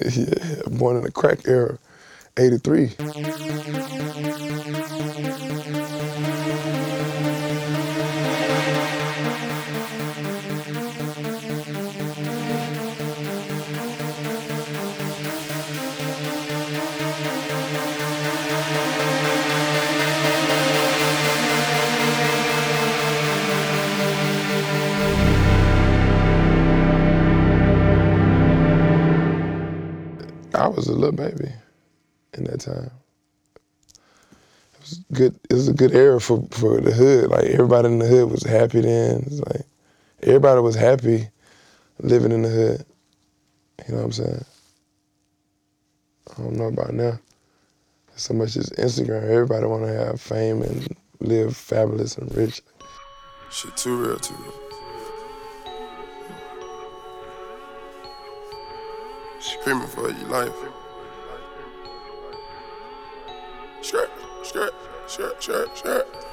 yeah, born in the crack era, 83. Was a little baby in that time. It was good. It was a good era for for the hood. Like everybody in the hood was happy then. Like everybody was happy living in the hood. You know what I'm saying? I don't know about now. So much as Instagram. Everybody want to have fame and live fabulous and rich. Shit too real, too real. Screaming for your life. Skirt, skirt, skirt, skirt, skirt.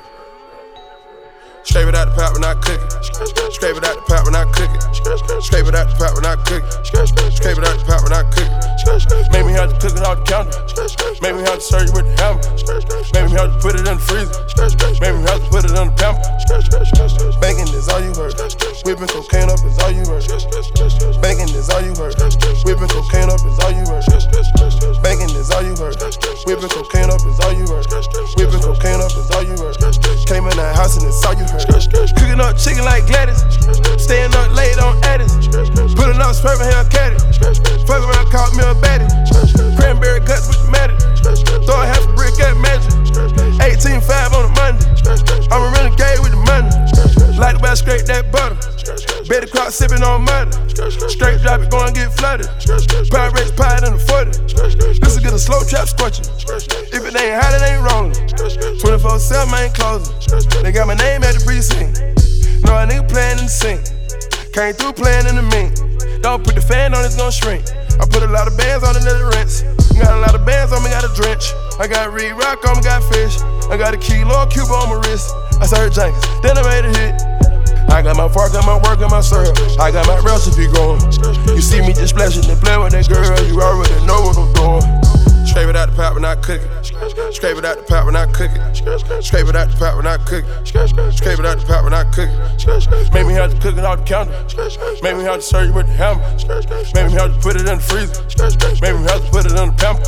Scrape it out the pot when I cook it. Scrape it out the pot when I cook it. Scrape it out the pot when I cook it. Scrape it out the pot when I cook it. Make me have to cook it off the counter. Make me have to serve you with the hammer. Make me have to put it in the freezer. Make me have to put it in the pamper. Bacon is all you heard. Whipping cocaine up is all you heard. Bacon is all you heard. Whipping cocaine up is all you heard. Bacon is all you heard. Whipping cocaine up is all you heard. Whipping cocaine up is all you heard. Came in that house and it's all you heard. Cooking up chicken like Gladys. Staying up late on Addis. Putting up swerving hair caddy. Fuck around, caught me a baddie. Cranberry guts with the. Throw half a brick at magic. 18.5 on a Monday. I'm a renegade with the money. Like the way I scrape that butter. Betty crop sipping on muddy. Straight drop it, go and get flooded. Pirates pie in the 40. This is get a slow trap scorching. If it ain't hot, it ain't rolling. 24 7, I ain't closing. They got my name at the precinct. No, a nigga playing in the sink. Came through playing in the mint. Don't put the fan on, it's gonna shrink. I put a lot of bands on it rinse. Got a lot of bands on me, got a drench. I got Reed Rock on me, got fish. I got a kilo Cuba on my wrist. I started Jenkins, then I made a hit. I got my fork, got my work, and my syrup. I got my recipe going. You see me just splashing and playing with that girl, you already cook it. Scrape it out the pot when I cook it. Scrape it out the pot when I cook it. Scrape it out the pot when I cook it. Make me have to cook it off the counter. Make me have to serve you with the hammer. Make me have to put it in the freezer. Make me have to put it in the pamper.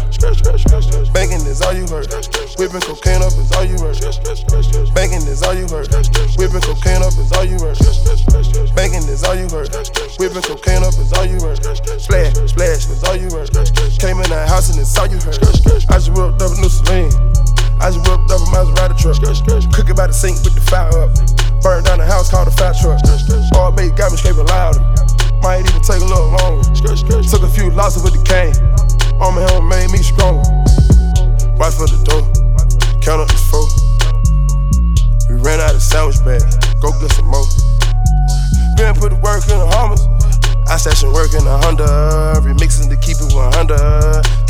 Bacon is all you heard. Whipping cocaine up is all you heard. Bacon is all you heard. Whipping cocaine up is all you heard. Bacon is all you heard. Whipping cocaine up is all you heard. Splash, splash is all you heard. Came in that house and it's all you heard. I just whipped up a new Celine. I just whipped up a Maserati truck. Cook it by the sink with the fire up. Burned down the house called a fat truck. All bait got me scraping louder. Might even take a little longer. Took a few losses with the cane. On my helmet made me stronger. Watch for the door. Count up the four. We ran out of sandwich bags. Go get some more. Been put the work in the Hummers. I session work in a Honda, remixing to keep it 100.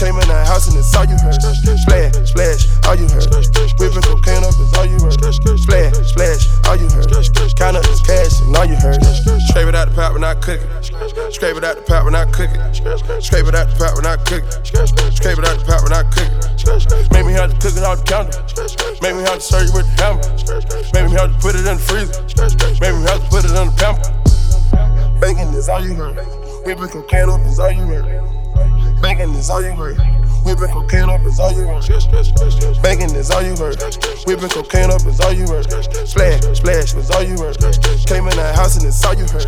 Came in the house and it's all you heard. Splash, splash, all you heard. Whipping cocaine up is all you heard. Splash, splash, all you heard. Count up cash and all you heard. Scrape it out the pot when I cook it. Scrape it out the pot when I cook it. Scrape it out the pot when I cook it. Scrape it out the pot when I cook it. Make me have to cook it off the counter. Make me have to serve you with the hammer. Make me have to put it in the freezer. Make me have to put it in the pamper. Bacon is all you heard. Whipping cocaine up is all you heard. Bacon is all you heard. Whipping cocaine up is all you heard. Bacon is all you heard. Whipping cocaine up is all you heard. Splash, splash was all you heard. Came in that house and it's all you heard.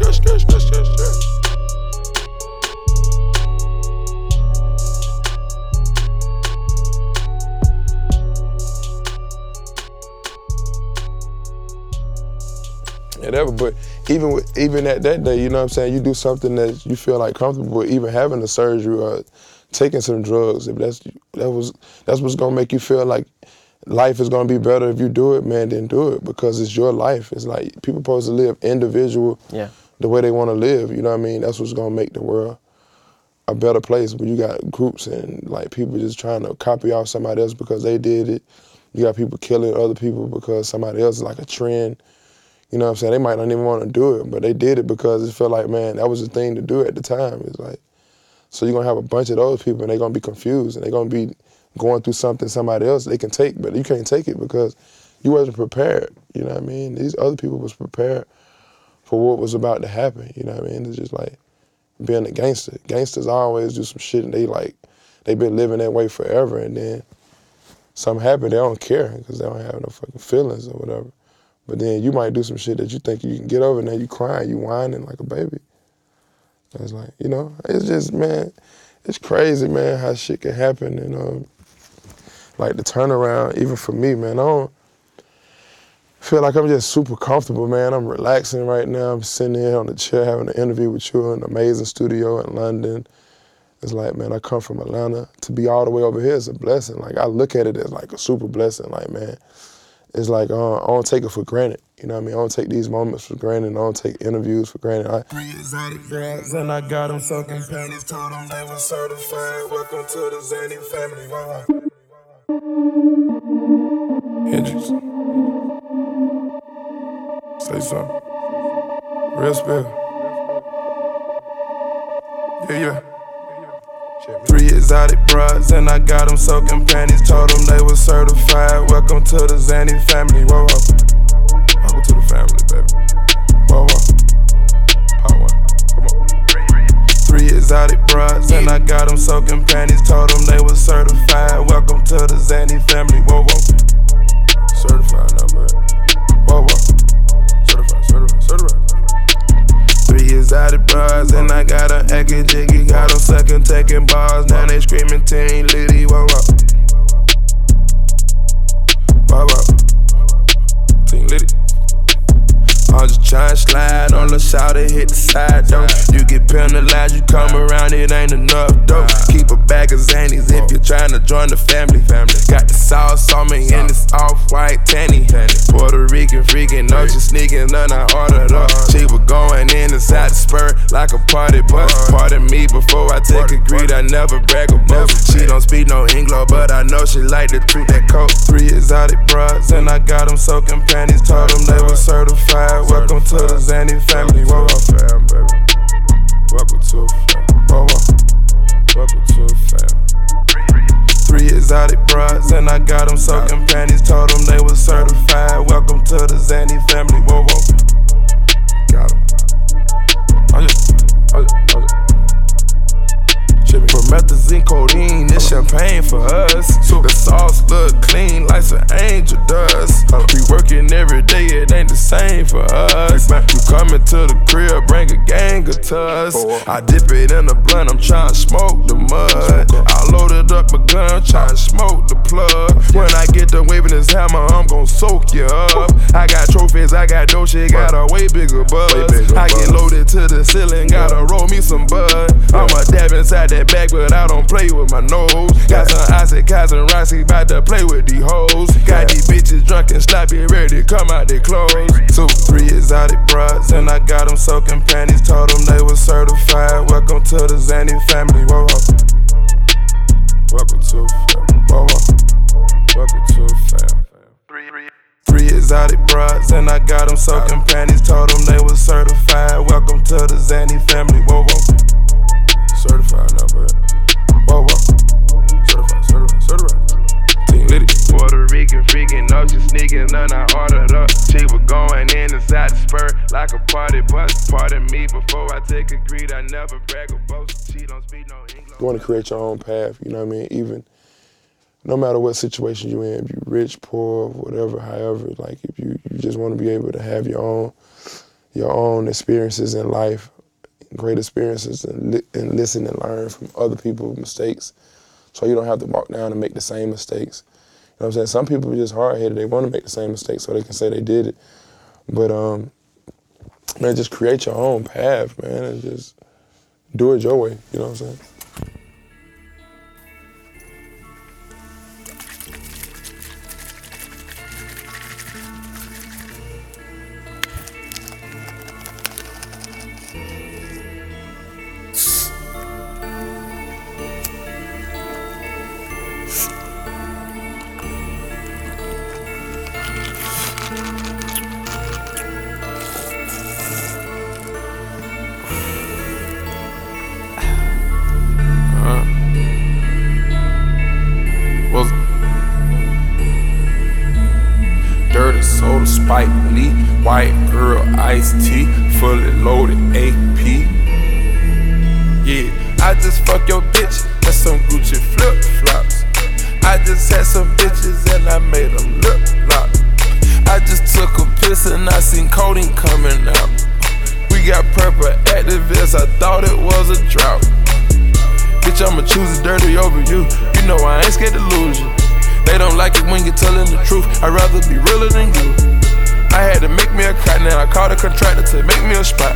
whatever. But even with, even at that day, you know what I'm saying, you do something that you feel like comfortable, with, even having a surgery or taking some drugs. If that's that was that's what's gonna make you feel like life is gonna be better if you do it, man. Then do it because it's your life. It's like people supposed to live individual, Yeah. the way they want to live. You know what I mean? That's what's gonna make the world a better place. When you got groups and like people just trying to copy off somebody else because they did it. You got people killing other people because somebody else is like a trend. You know what I'm saying? They might not even want to do it, but they did it because it felt like, man, that was the thing to do at the time. It's like, So you're gonna have a bunch of those people and they're gonna be confused and they're gonna be going through something somebody else they can take, but you can't take it because you wasn't prepared. You know what I mean? These other people was prepared for what was about to happen. You know what I mean? It's just like being a gangster. Gangsters always do some shit and they like they've been living that way forever and then something happen, they don't care because they don't have no fucking feelings or whatever. But then you might do some shit that you think you can get over and then you crying, you whining like a baby. It's like, you know, it's just, man, it's crazy, man, how shit can happen. And, um, like, the turnaround, even for me, man, I don't feel like I'm just super comfortable, man. I'm relaxing right now. I'm sitting here on the chair having an interview with you in an amazing studio in London. It's like, man, I come from Atlanta. To be all the way over here is a blessing. Like, I look at it as like a super blessing. Like, man, it's like uh, I don't take it for granted. You know what I mean? I don't take these moments for granted. I don't take interviews for granted. I, Three exotic drugs and I got them soaking panties. Told them they were certified. Welcome to the Xanny family. Hendrix. Say something. Real spill. Yeah, yeah. Three exotic bras and I got them soaking panties. Told them they were certified. Welcome to the Xanny family. Whoa, whoa. Welcome to the family, baby. Whoa, whoa. Part one. Come on. Three exotic bras and I got them soaking panties. Told them they were certified. Welcome to the Xanny family. Whoa, whoa. Certified baby. Whoa, whoa. Three exotic bras and I got a acting jiggy. Got them sucking, taking bars. Now they screaming Team Liddy. Whoa, whoa. Whoa, whoa. Team Liddy. I'm just tryna slide on the side and hit the side though. You get penalized, you come around, it ain't enough though. Keep a bag of Xannies if you're to join the family. Got the sauce on me and it's off white tanny. Puerto Rican freaking, no, she sneaking, none I ordered up. She was going in inside the spur like a party bus. Pardon me before I take a greed, I never brag about. She don't speak no English, but I know she like to treat that coat. Three exotic bras and I got them soaking panties. Told them they were certified. Welcome to the Xanny family. Whoa, whoa, fam, baby. Welcome to a fam. Whoa, whoa. Welcome to a fam. Three exotic bras and I got them soaking panties. Told them they were certified. Welcome to the Xanny family. Whoa, whoa. Promethazine, codeine, this champagne for us. The sauce look clean like some angel dust. Uh, we working every day, it ain't the same for us. You coming to the crib, bring a gang of tuss. I dip it in the blunt, I'm trying to smoke the mud. I loaded up a gun, trying to smoke the plug. When I get done waving this hammer, I'm gon' soak you up. I got trophies, I got dough, shit, got a way bigger buzz. I get loaded to the ceiling, gotta roll me some bud. I'ma dab inside that bag, but I don't play with my nose. Got some Isaac, Kaz, and Rossi, bout to play with these hoes. Got these bitches drunk and sloppy, ready to come out their clothes. Two, three exotic bras, and I got them soaking panties. Told them they were certified. Welcome to the Xanny family. Whoa, whoa. Welcome to fam. Whoa, whoa. Welcome to fam. Three exotic bras, and I got them soaking panties. Told them they were certified. Welcome to the Xanny family. Whoa, whoa. Certified now, baby. Whoa, whoa. Certified, certified, certified. Team Liddy. Puerto Rican freaking, no, she sneaking, none I ordered up. She was going in inside the spur like a party bus. Pardon me before I take a greed, I never brag or boast. She don't speak no English. you want to create your own path. You know what I mean? Even no matter what situation you're in, if you're rich, poor, whatever, however, like if you, you just want to be able to have your own your own experiences in life, great experiences, and, li- and listen and learn from other people's mistakes, so you don't have to walk down and make the same mistakes. You know what I'm saying? Some people are just hard headed; they want to make the same mistakes so they can say they did it. But um, man, just create your own path, man, and just do it your way. You know what I'm saying? White me, white girl iced tea, fully loaded AP. Yeah, I just fuck your bitch and some Gucci flip flops. I just had some bitches and I made them look lock. I just took a piss and I seen codeine coming out. We got purple Actavis, I thought it was a drought. Bitch, I'ma choose it dirty over you. You know I ain't scared to lose you. They don't like it when you're telling the truth. I'd rather be realer than you. I had to make me a cut, now I called a contractor to make me a spot.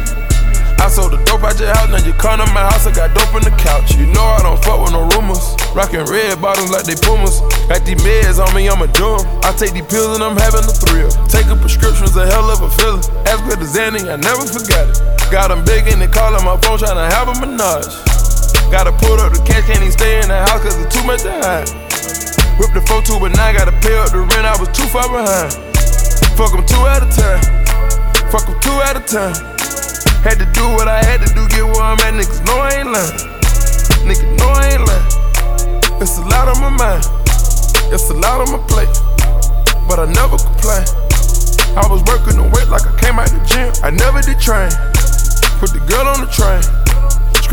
I sold the dope out your house, now you come to my house, I got dope in the couch. You know I don't fuck with no rumors. Rockin' red bottoms like they pumas. Got these meds on me, I'ma do 'em. I take these pills and I'm having a thrill. Taking prescriptions, a hell of a feeling. As good as Xanny, I never forgot it. Got them big and they callin' my phone, tryna have a menage. Gotta pull up the cash, can't even stay in the house cause it's too much to hide. Whip the 4 2 but now I gotta pay up the rent, I was too far behind. Fuck them two at a time. Fuck them two at a time. Had to do what I had to do, get where I'm at. Niggas know I ain't lying. Niggas know I ain't lying. It's a lot on my mind. It's a lot on my plate. But I never complain. I was working the weight like I came out the gym. I never did train. Put the girl on the train.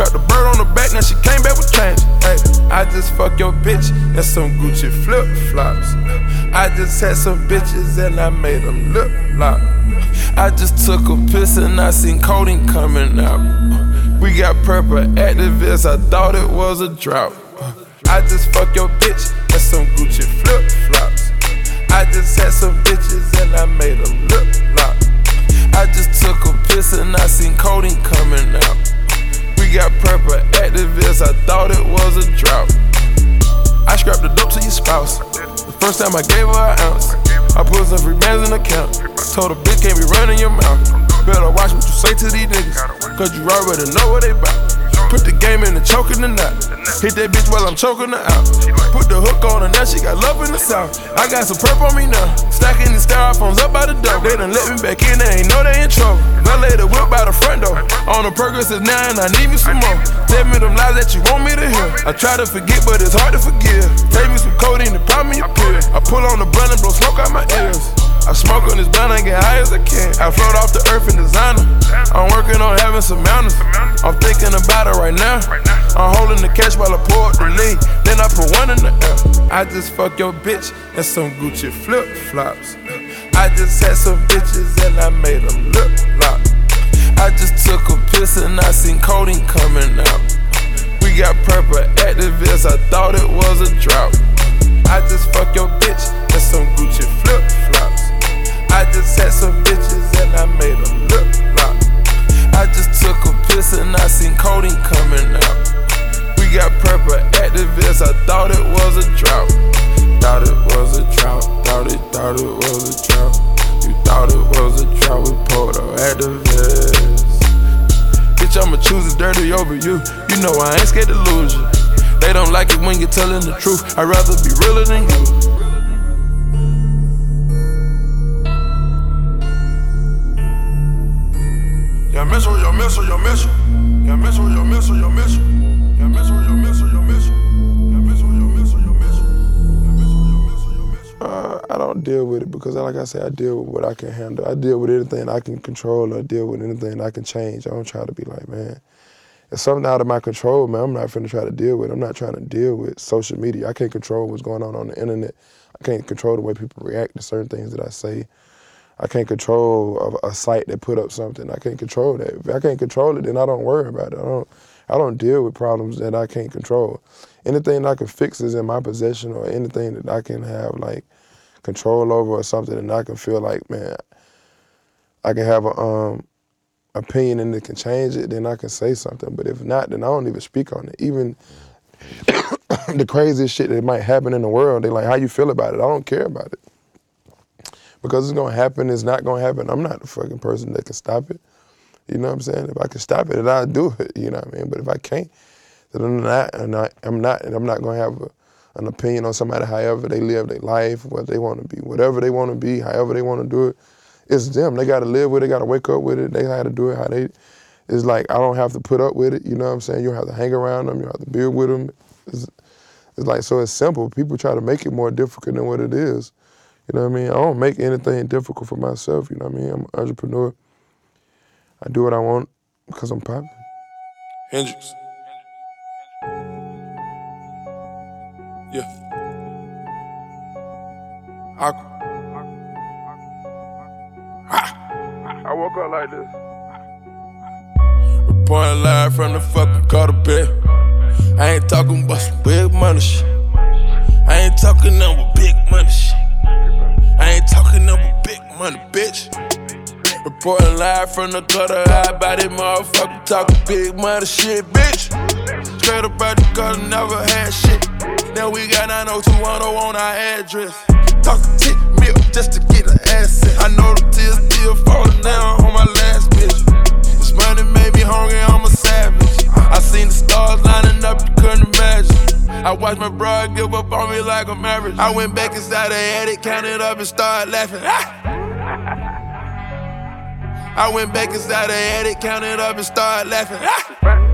Scrap the bird on the back, now she came back with change. Hey, I just fuck your bitch and some Gucci flip flops. I just had some bitches and I made them lip lock. I just took a piss and I seen codeine coming out. We got purple Actavis, I thought it was a drought. I just fuck your bitch and some Gucci flip flops. I just had some bitches and I made them lip lock. I just took a piss and I seen codeine coming out. Got purple Actavis, I thought it was a drought. I scrapped the dope to your spouse. The first time I gave her an ounce. I put some free bands in the account. Told a bitch can't be running your mouth. Better watch what you say to these niggas. Cause you already know what they bout. Put the game in the choke in the knot. Hit that bitch while I'm choking her out. Put the hook on her, now she got love in the south. I got some perp on me now. Stacking the styrofoams up by the door. They done let me back in, they ain't know they in trouble. Valet the whip by the front door. On the progress is and I need me some more. Tell me them lies that you want me to hear. I try to forget, but it's hard to forgive. Take me some codeine to pop me a pill. I pull on the blunt and blow smoke out my ears. I smoke on this blunt and get high as I can. I float off the earth in designer. I'm working on having some mountains. I'm thinking about it right now. I'm holding the cash while I pour the lean. Then I put one in the air. I just fuck your bitch and some Gucci flip flops. I just had some bitches and I made them look lock. I just took a piss and I seen codeine coming out. We got purple Actavis, I thought it was a drought. I just fuck your bitch and some Gucci flip flops. I just had some bitches and I made them lip lock. I just took a piss and I seen codeine coming out. We got purple Actavis, I thought it was a drought. Thought it was a drought, thought it, thought it was a drought. You thought it was a drought, we pulled up Actavis. Bitch, I'ma choose it dirty over you. You know I ain't scared to lose you. They don't like it when you're telling the truth. I'd rather be realer than you. Uh, I don't deal with it because, like I said, I deal with what I can handle. I deal with anything I can control or deal with anything I can change. I don't try to be like, man, if something out of my control, man, I'm not finna try to deal with it. I'm not trying to deal with social media. I can't control what's going on on the internet. I can't control the way people react to certain things that I say. I can't control a, a site that put up something. I can't control that. If I can't control it, then I don't worry about it. I don't. I don't deal with problems that I can't control. Anything I can fix is in my possession, or anything that I can have like control over, or something, and I can feel like, man, I can have a um, opinion and it can change it. Then I can say something. But if not, then I don't even speak on it. Even the craziest shit that might happen in the world, they like, how you feel about it? I don't care about it because it's gonna happen. It's not gonna happen. I'm not the fucking person that can stop it. You know what I'm saying? If I can stop it, then I'll do it. You know what I mean? But if I can't, then I'm not. And I, I'm not. And I'm not gonna have a, an opinion on somebody. However they live their life, what they want to be, whatever they want to be, however they want to do it. It's them. They got to live with it. They Got to wake up with it. They got to do it how they. It's like I don't have to put up with it. You know what I'm saying? You don't have to hang around them. You don't have to be with them. It's, it's like so. It's simple. People try to make it more difficult than what it is. You know what I mean? I don't make anything difficult for myself. You know what I mean? I'm an entrepreneur. I do what I want because I'm popping. Hendrix. Yeah. Aqua. I woke up like this. Reporting live from the fucking quarter bed. I ain't talking about some big money shit. I ain't talking about big money shit. Money, bitch. Reporting live from the gutter, about it, motherfucker talking big money shit, bitch. Straight up out the gutter, never had shit. Now we got 90210 on our address. Talking tick milk just to get an asset. I know the tears still falling down on my last bitch. This money made me hungry, I'm a savage. I seen the stars lining up, you couldn't imagine. I watched my bro give up on me like a marriage. I went back inside the attic, counted up and started laughing. I went back inside the attic, counted up and started laughing.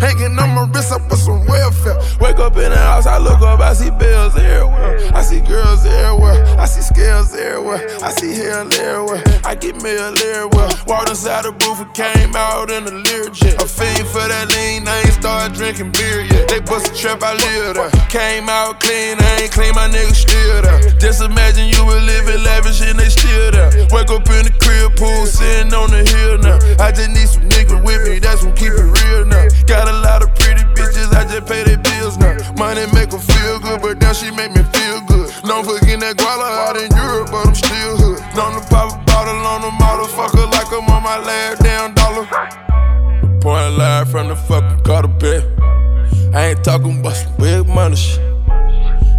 hanging on my wrist, I put some welfare. Wake up in the house, I look up, I see bills everywhere. I see girls everywhere, I see scales everywhere. I see hell everywhere, I get mail everywhere. Walked inside the booth and came out in the Learjet. A fiend for that lean, I ain't started drinking beer yet. They bust a trap, I live there. Came out clean, I ain't clean, my nigga still there. Just imagine you were living lavish and they still there. Wake up in the crib, pool, sitting on the hill now. I just need some niggas with me, that's what keep it real now. Got a lot of pretty bitches, I just pay their bills now. Money make her feel good, but now she make me feel good. Don't forget that guala out in Europe, but I'm still hood. Known to pop a bottle on the motherfucker like I'm on my last damn dollar. Point live from the fucking gutter bed. I ain't talking about some big money shit.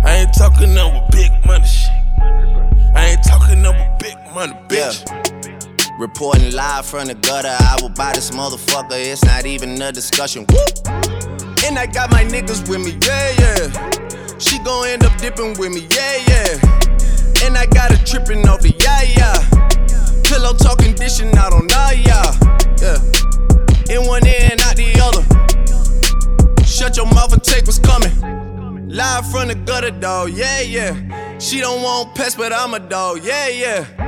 I ain't talking about big money shit. I ain't talking about big money, bitch. Reporting live from the gutter, I will buy this motherfucker. It's not even a discussion. Woo! And I got my niggas with me, yeah, yeah. She gon' end up dipping with me, yeah, yeah. And I got her tripping off the yeah, yeah. Pillow talking, dishing out on nah, yeah. Yeah. In one ear and out the other. Shut your mouth and take what's coming. Live from the gutter, dog, yeah, yeah. She don't want pets, but I'm a dog, yeah, yeah.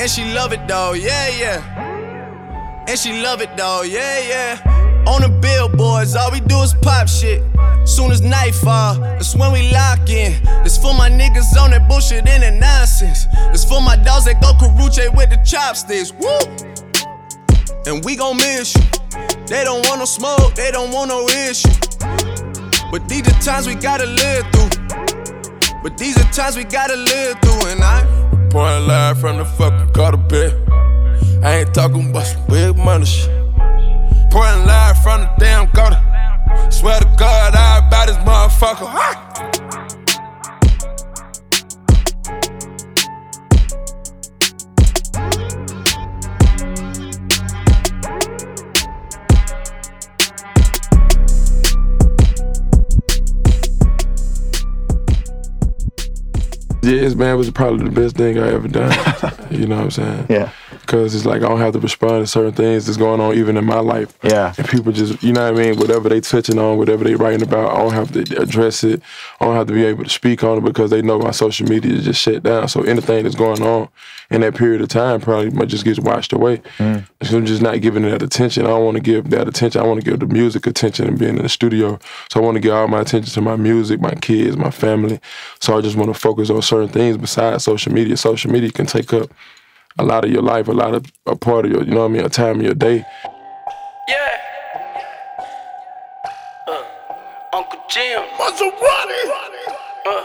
And she love it, though, yeah, yeah. And she love it, though, yeah, yeah. On the billboards, all we do is pop shit. Soon as nightfall, that's when we lock in. This for my niggas on that bullshit and that nonsense. This for my dogs that go karuche with the chopsticks. Woo! And we gon' miss you. They don't want no smoke, they don't want no issue. But these are times we gotta live through. But these are times we gotta live through, and I Point live from the fucking gutter bed. I ain't talking about some big money shit. Point live from the damn gutter. Swear to God, I about this motherfucker. Yes, man, it was probably the best thing I ever done. you know what I'm saying? Yeah. Because it's like I don't have to respond to certain things that's going on even in my life. Yeah. And people just, you know what I mean? Whatever they touching on, whatever they writing about, I don't have to address it. I don't have to be able to speak on it because they know my social media is just shut down. So anything that's going on in that period of time probably might just gets washed away. Mm. So I'm just not giving that attention. I don't want to give that attention. I want to give the music attention and being in the studio. So I want to give all my attention to my music, my kids, my family. So I just want to focus on certain things besides social media. Social media can take up a lot of your life, a lot of a part of your, you know what I mean, a time of your day. Yeah. Uh, Uncle Jim. Uh,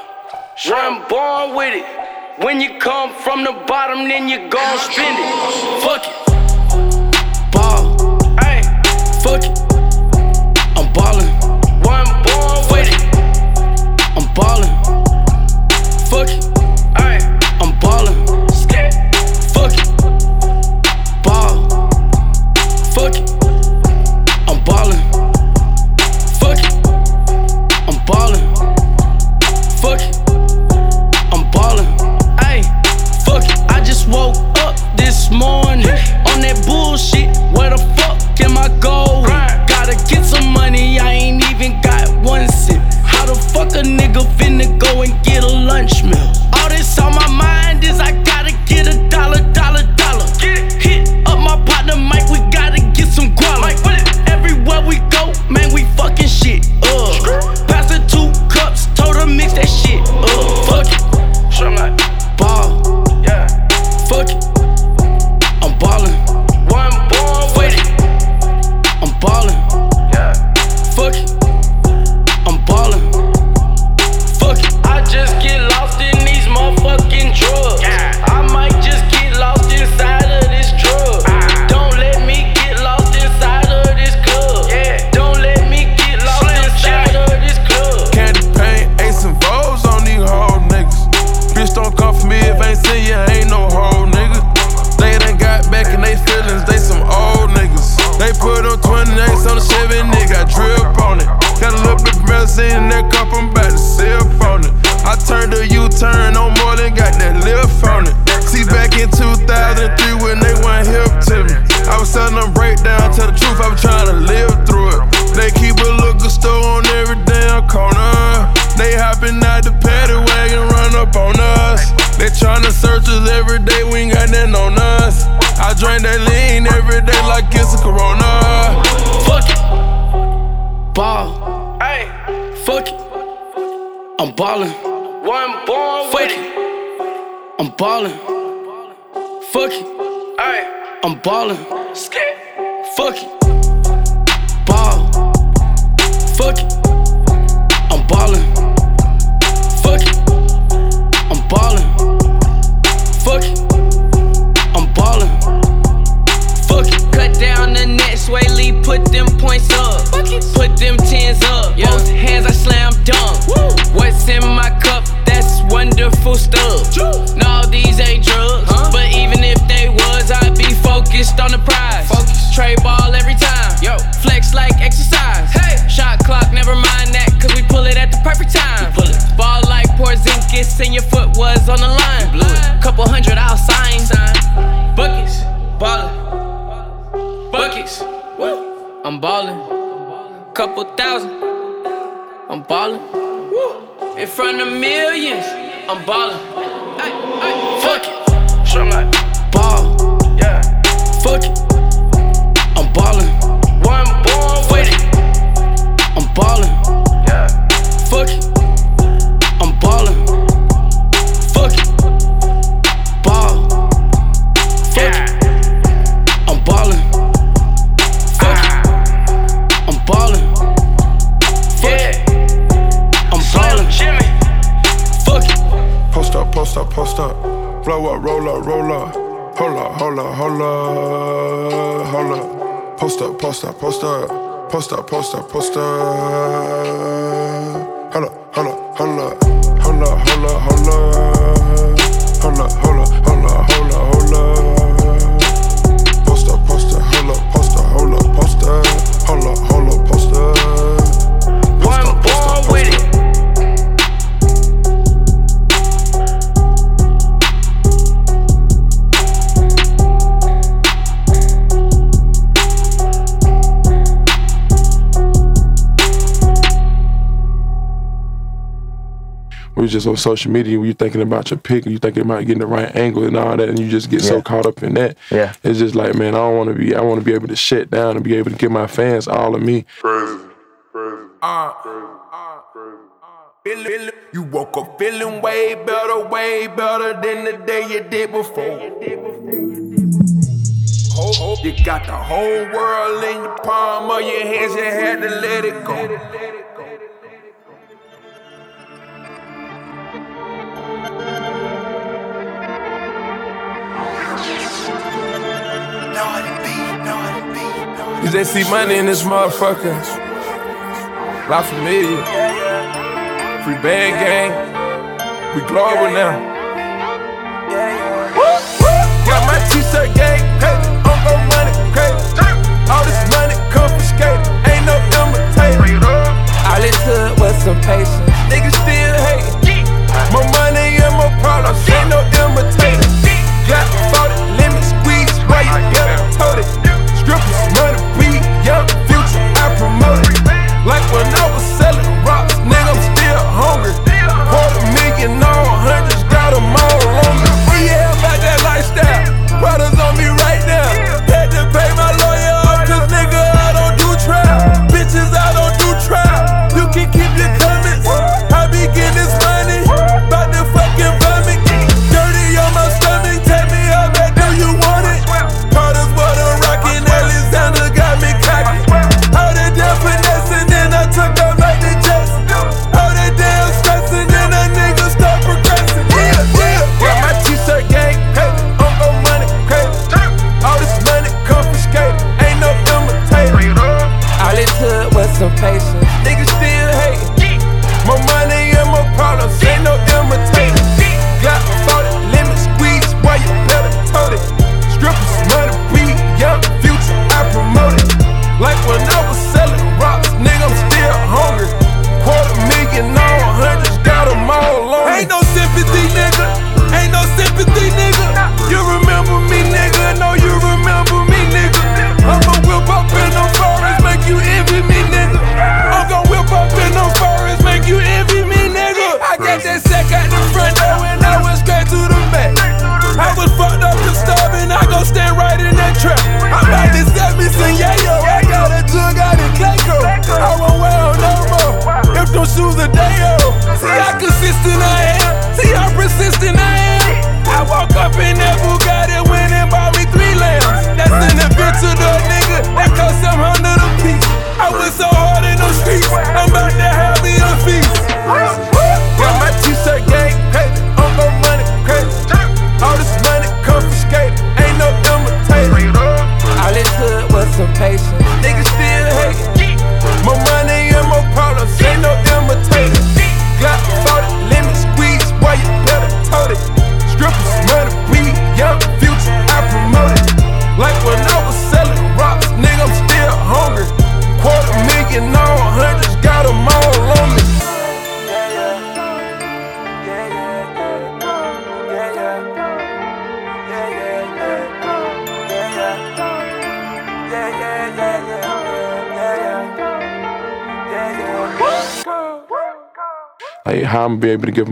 run born with it. When you come from the bottom, then you gon' spend it. Fuck it. Ball. Ayy. Fuck it. I'm ballin'. One born with it. I'm ballin'. this morning on that bullshit. Where the fuck am I going? Gotta get some money, I ain't even got one sip. How the fuck a nigga finna go and get a lunch meal? All this on my mind. ballin'. I'm ballin'. was on social media where you're thinking about your pick and you're thinking about getting the right angle and all that, and you just get yeah. so caught up in that. Yeah. It's just like, man, I don't want to be, I want to be able to shut down and be able to give my fans all of me. Crazy, crazy, you woke up feeling way better, way better than the day you did before. You got the whole world in your palm of your hands, you had to let it go. Cause they see money in this motherfucker. La Familia. Free band gang. We global now. Got my money, crazy. All this money ain't no imitators. All it took was some patience. Niggas still hating. More money and more problems, ain't no. Got 40 limit squeeze, right?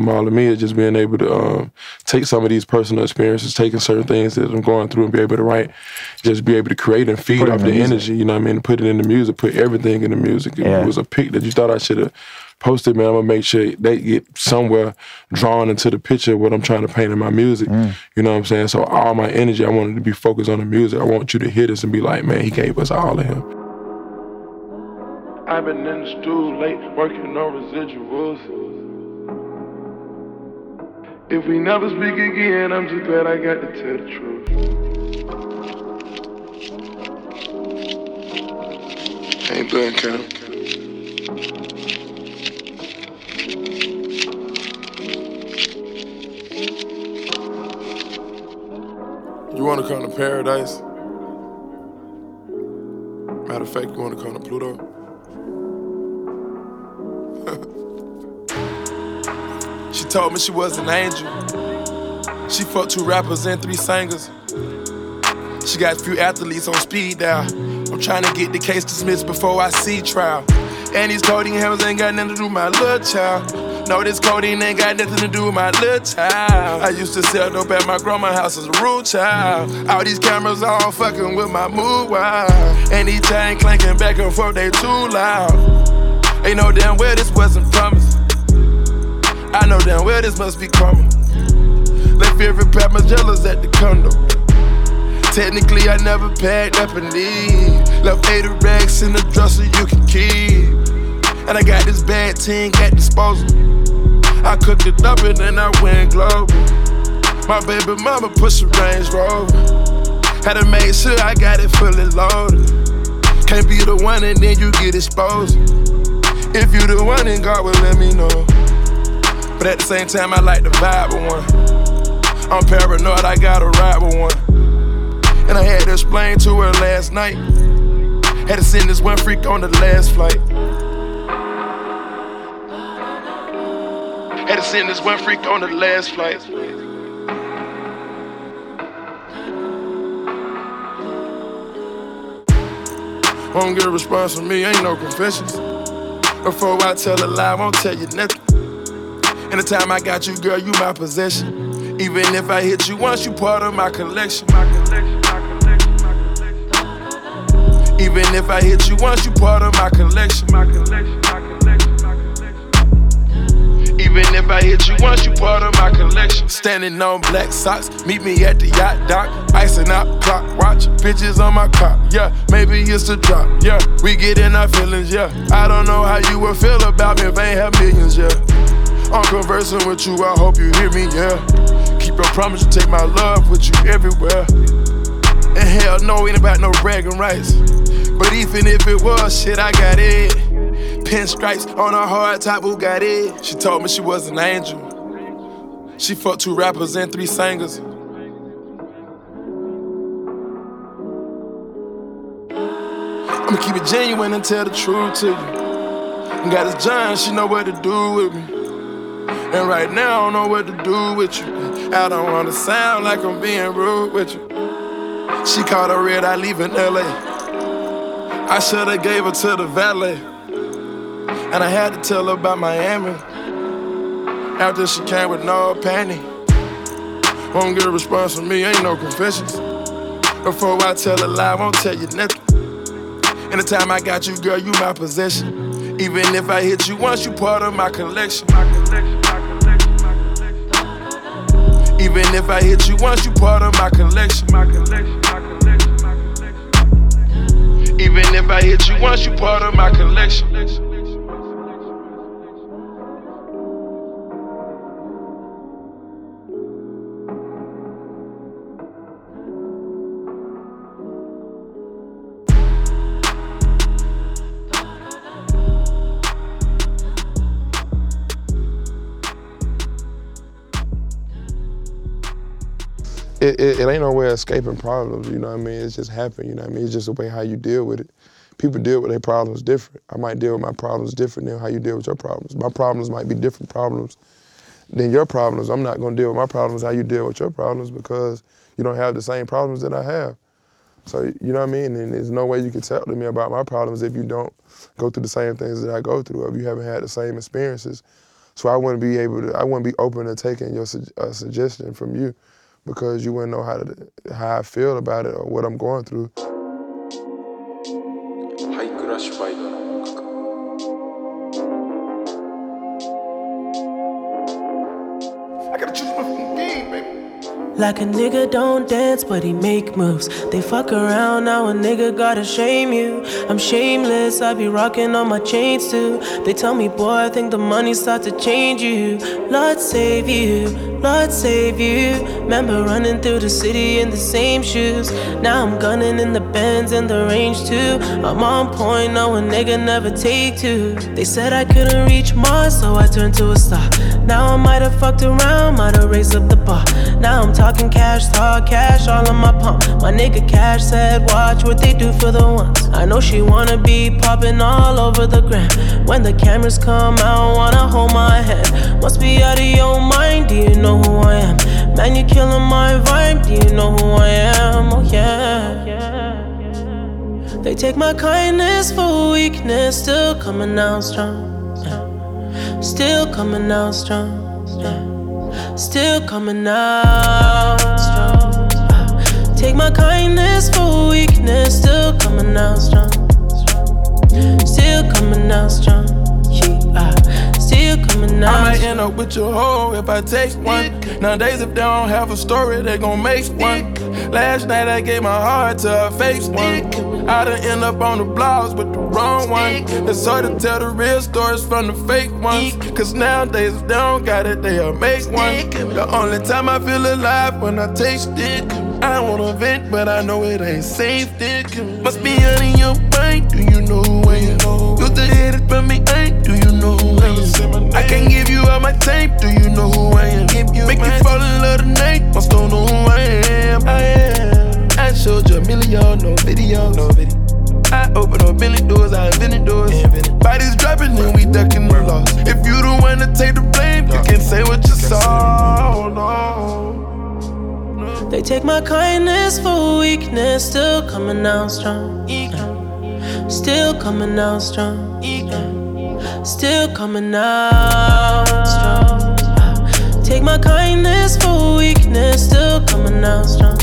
Be to all of me is just being able to um, take some of these personal experiences, taking certain things that I'm going through, and be able to write, just be able to create and feed off the, the music. energy. You know what I mean? Put it in the music, put everything in the music. If Yeah. it was a pic that you thought I should have posted, man, I'm gonna make sure they get somewhere drawn into the picture of what I'm trying to paint in my music. Mm. You know what I'm saying? So all my energy, I wanted to be focused on the music. I want you to hear this and be like, man, he gave us all of him. I've been in the stool late, working on residuals. If we never speak again, I'm just glad I got to tell the truth. Ain't done, Cam. You wanna come to paradise? Matter of fact, you wanna come to Pluto? told me she was an angel. She fucked two rappers and three singers. She got a few athletes on speed dial. I'm trying to get the case dismissed before I see trial. And these codeine hells ain't got nothing to do with my little child. No, this codeine ain't got nothing to do with my little child. I used to sell dope at my grandma's house as a rude child. All these cameras all fucking with my mood wild. And these chain clanking back and forth, they too loud. Ain't no damn well this wasn't promised. I know damn well this must be karma. Left every pair my jealous at the condo. Technically, I never packed up a need. Left 80 racks in the dresser you can keep. And I got this bad thing at disposal. I cooked it up and then I went global. My baby mama push a Range Rover. Had to make sure I got it fully loaded. Can't be the one and then you get exposed. If you the one, then God will let me know. But at the same time, I like the vibe of one. I'm paranoid, I gotta ride with one. And I had to explain to her last night. Had to send this one freak on the last flight. Had to send this one freak on the last flight. Won't get a response from me, ain't no confessions. Before I tell a lie, I won't tell you nothing. And the time I got you, girl, you my possession. Even if I hit you once, you part of my collection. My collection. Even if I hit you once, you part of my collection. My collection, my collection, my collection. Even if I hit you once, you part of my collection. Standing on black socks, meet me at the yacht dock. Icing out clock watch, bitches on my clock. Yeah, maybe it's a drop. Yeah, we get in our feelings. Yeah, I don't know how you would feel about me if I ain't have millions. Yeah. I'm conversing with you, I hope you hear me, yeah. Keep your promise you take my love with you everywhere. And hell no, ain't about no bragging rights. But even if it was, shit, I got it. Pinstripes on a hard top Bugatti. She told me she was an angel. She fucked two rappers and three singers. I'ma keep it genuine and tell the truth to you. Got this John, she know what to do with me. And right now, I don't know what to do with you. I don't wanna sound like I'm being rude with you. She caught a red eye leaving LA. I shoulda gave her to the valet. And I had to tell her about Miami. After she came with no panty. Won't get a response from me, ain't no confessions. Before I tell a lie, I won't tell you nothing. And the time I got you, girl, you my possession. Even if I hit you once, you part of my collection. Even if I hit you once, you part of my collection. Even if I hit you once, you part of my collection. It, it, it ain't no way of escaping problems, you know what I mean? It's just happened, you know what I mean? It's just the way how you deal with it. People deal with their problems different. I might deal with my problems different than how you deal with your problems. My problems might be different problems than your problems. I'm not gonna deal with my problems how you deal with your problems because you don't have the same problems that I have. So you know what I mean? And there's no way you can tell to me about my problems if you don't go through the same things that I go through, if you haven't had the same experiences. So I wouldn't be able to. I wouldn't be open to taking your su- a suggestion from you because you wouldn't know how to how I feel about it or what I'm going through. Like a nigga don't dance, but he make moves. They fuck around, now a nigga gotta shame you. I'm shameless, I be rocking on my chains too. They tell me, boy, I think the money starts to change you. Lord save you. Lord save you. Remember running through the city in the same shoes. Now I'm gunning in the bends and the range too. I'm on point, no a nigga never take two. They said I couldn't reach Mars, so I turned to a star. Now I might have fucked around, might have raised up the bar. Now I'm talking cash, talk cash, all in my palm. My nigga Cash said, watch what they do for the ones. I know she wanna be popping all over the gram. When the cameras come out, wanna hold my hand. Must be out of your mind, do you know who I am? Man, you're killing my vibe, do you know who I am? Oh yeah. They take my kindness for weakness, still coming out strong. Still coming out strong. Still coming out strong. Take my kindness for weakness, still coming out strong. Still coming out strong. Yeah, Still coming I out might end up with your hoe if I take one. Nowadays, if they don't have a story, they gon' make one. Last night, I gave my heart to a fake one. I done end up on the blogs with the wrong one. It's hard to tell the real stories from the fake ones. Cause nowadays, if they don't got it, they'll make one. The only time I feel alive when I taste it. I don't wanna vent, but I know it ain't safe. Dick. Must be out in your mind. Do you know who I am? You the hit it from me, ain't? Do you know who I am? I can't give you all my tape. Do you know who I am? Make you fall in love tonight. Must don't know who I am. I am. I showed you a million, no video, no video. I open up Bentley doors, I invented doors. Bodies dropping and we ducking the loss. If you don't wanna take the blame, you can say what you saw. No. They take my kindness for weakness, still coming out strong. Still coming out strong. Still coming out strong. Take my kindness for weakness, still coming out strong.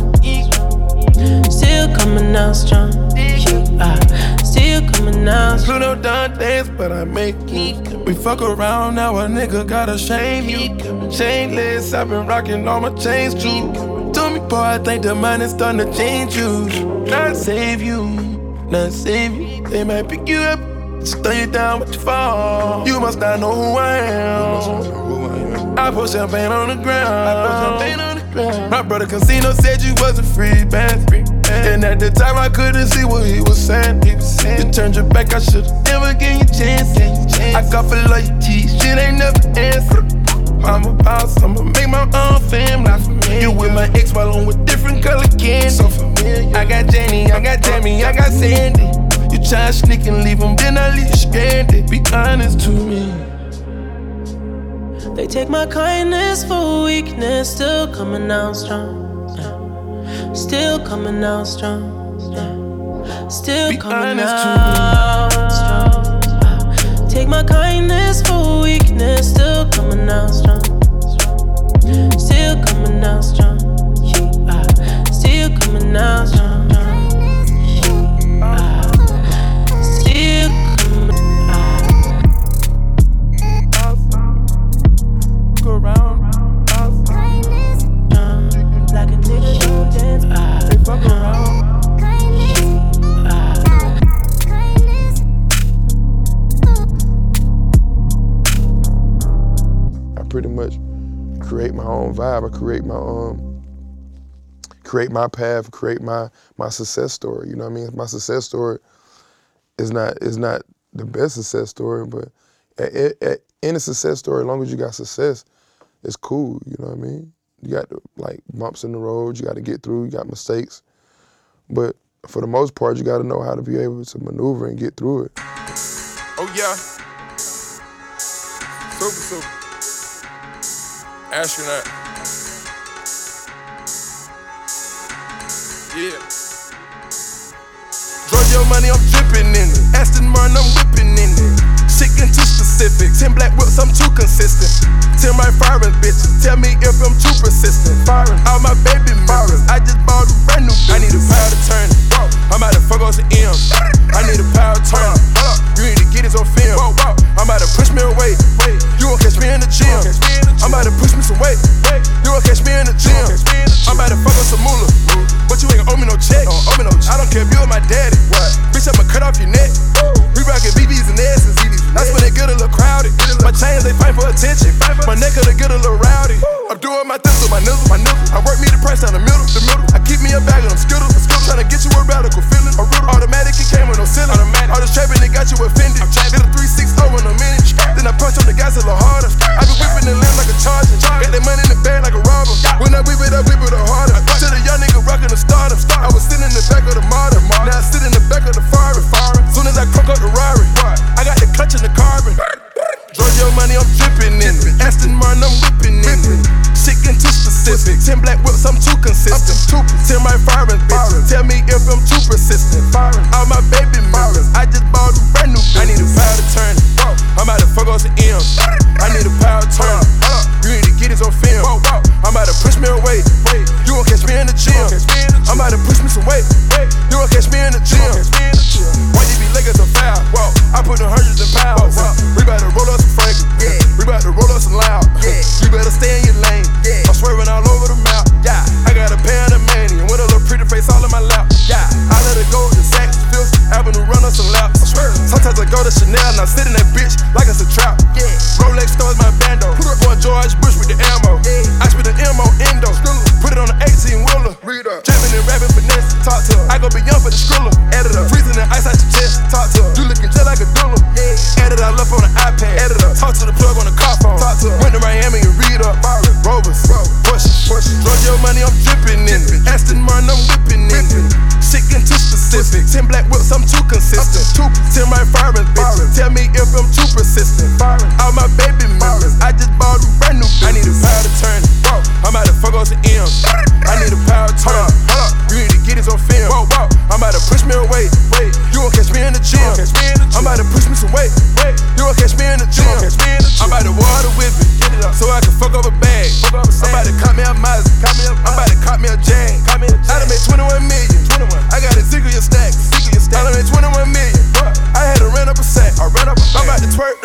Still coming out strong. yeah. Ah, Still coming out strong. Pluto done dance, but I make it. We fuck around, now a nigga gotta shame you. Chainless, I've been rocking all my chains too. Told me, boy, I think the mind is starting to change you. Not save you, not save you. They might pick you up, just throw you down with your fall. You must not know who I am. I put champagne on the ground. I pour champagne on the ground. My brother Casino said you wasn't free, man. And at the time I couldn't see what he was saying. He was saying you turned your back, I should've never given you a chance. I got for loyalty, shit ain't never answer. I'm a boss, I'ma make my own fam. Not familiar. You with my ex while I'm with different color candy. So familiar. I got Jenny, I got Jamie, I got Sandy. You try sneak and leave them, then I leave you stranded. Be honest to me. They take my kindness for weakness, still coming out strong. Yeah. Still coming out strong. Still Be coming out strong. Take my kindness for weakness, still coming out strong. Still coming out strong. Still coming out strong. Still coming out. Go around. Create my own vibe. I create my um create my path, create my my success story. You know what I mean? My success story is not is not the best success story, but at, at, at success story, as long as you got success, it's cool. You know what I mean? You got like bumps in the road. You got to get through. You got mistakes, but for the most part, you got to know how to be able to maneuver and get through it. Oh yeah. Super, super. Astronaut. Yeah. Drug your money, I'm dripping in it. Aston Martin, I'm whipping in it. Sick and too specific. Ten black whips, I'm too consistent. Ten my firing bitches, tell me if I'm too persistent. Firing all my baby mamas, I just bought a brand new bitch. I need a power to turn it. I'm about to fuck on some M's. I need a power to turn it. You need to get this push me. You won't catch me in the gym. I'm about to fuck on some moolah. But you ain't gonna owe me no check. I don't care if you're my daddy. Bitch, I'ma cut off your neck. We rockin' BBs and S's. That's when they get a little crowded. My chains, they fight for attention. My neck, they get a little rowdy. I'm doing my thing with my nizzle. My nizzle. I work me the price down the middle. The middle. I keep me a bag of them skittles. Tryna get you a radical feeling. A riddle. Automatic, it came with no ceiling. All this trapping, it got you offended. Hit a 360 in a minute. Then I punch on the gas a little harder. I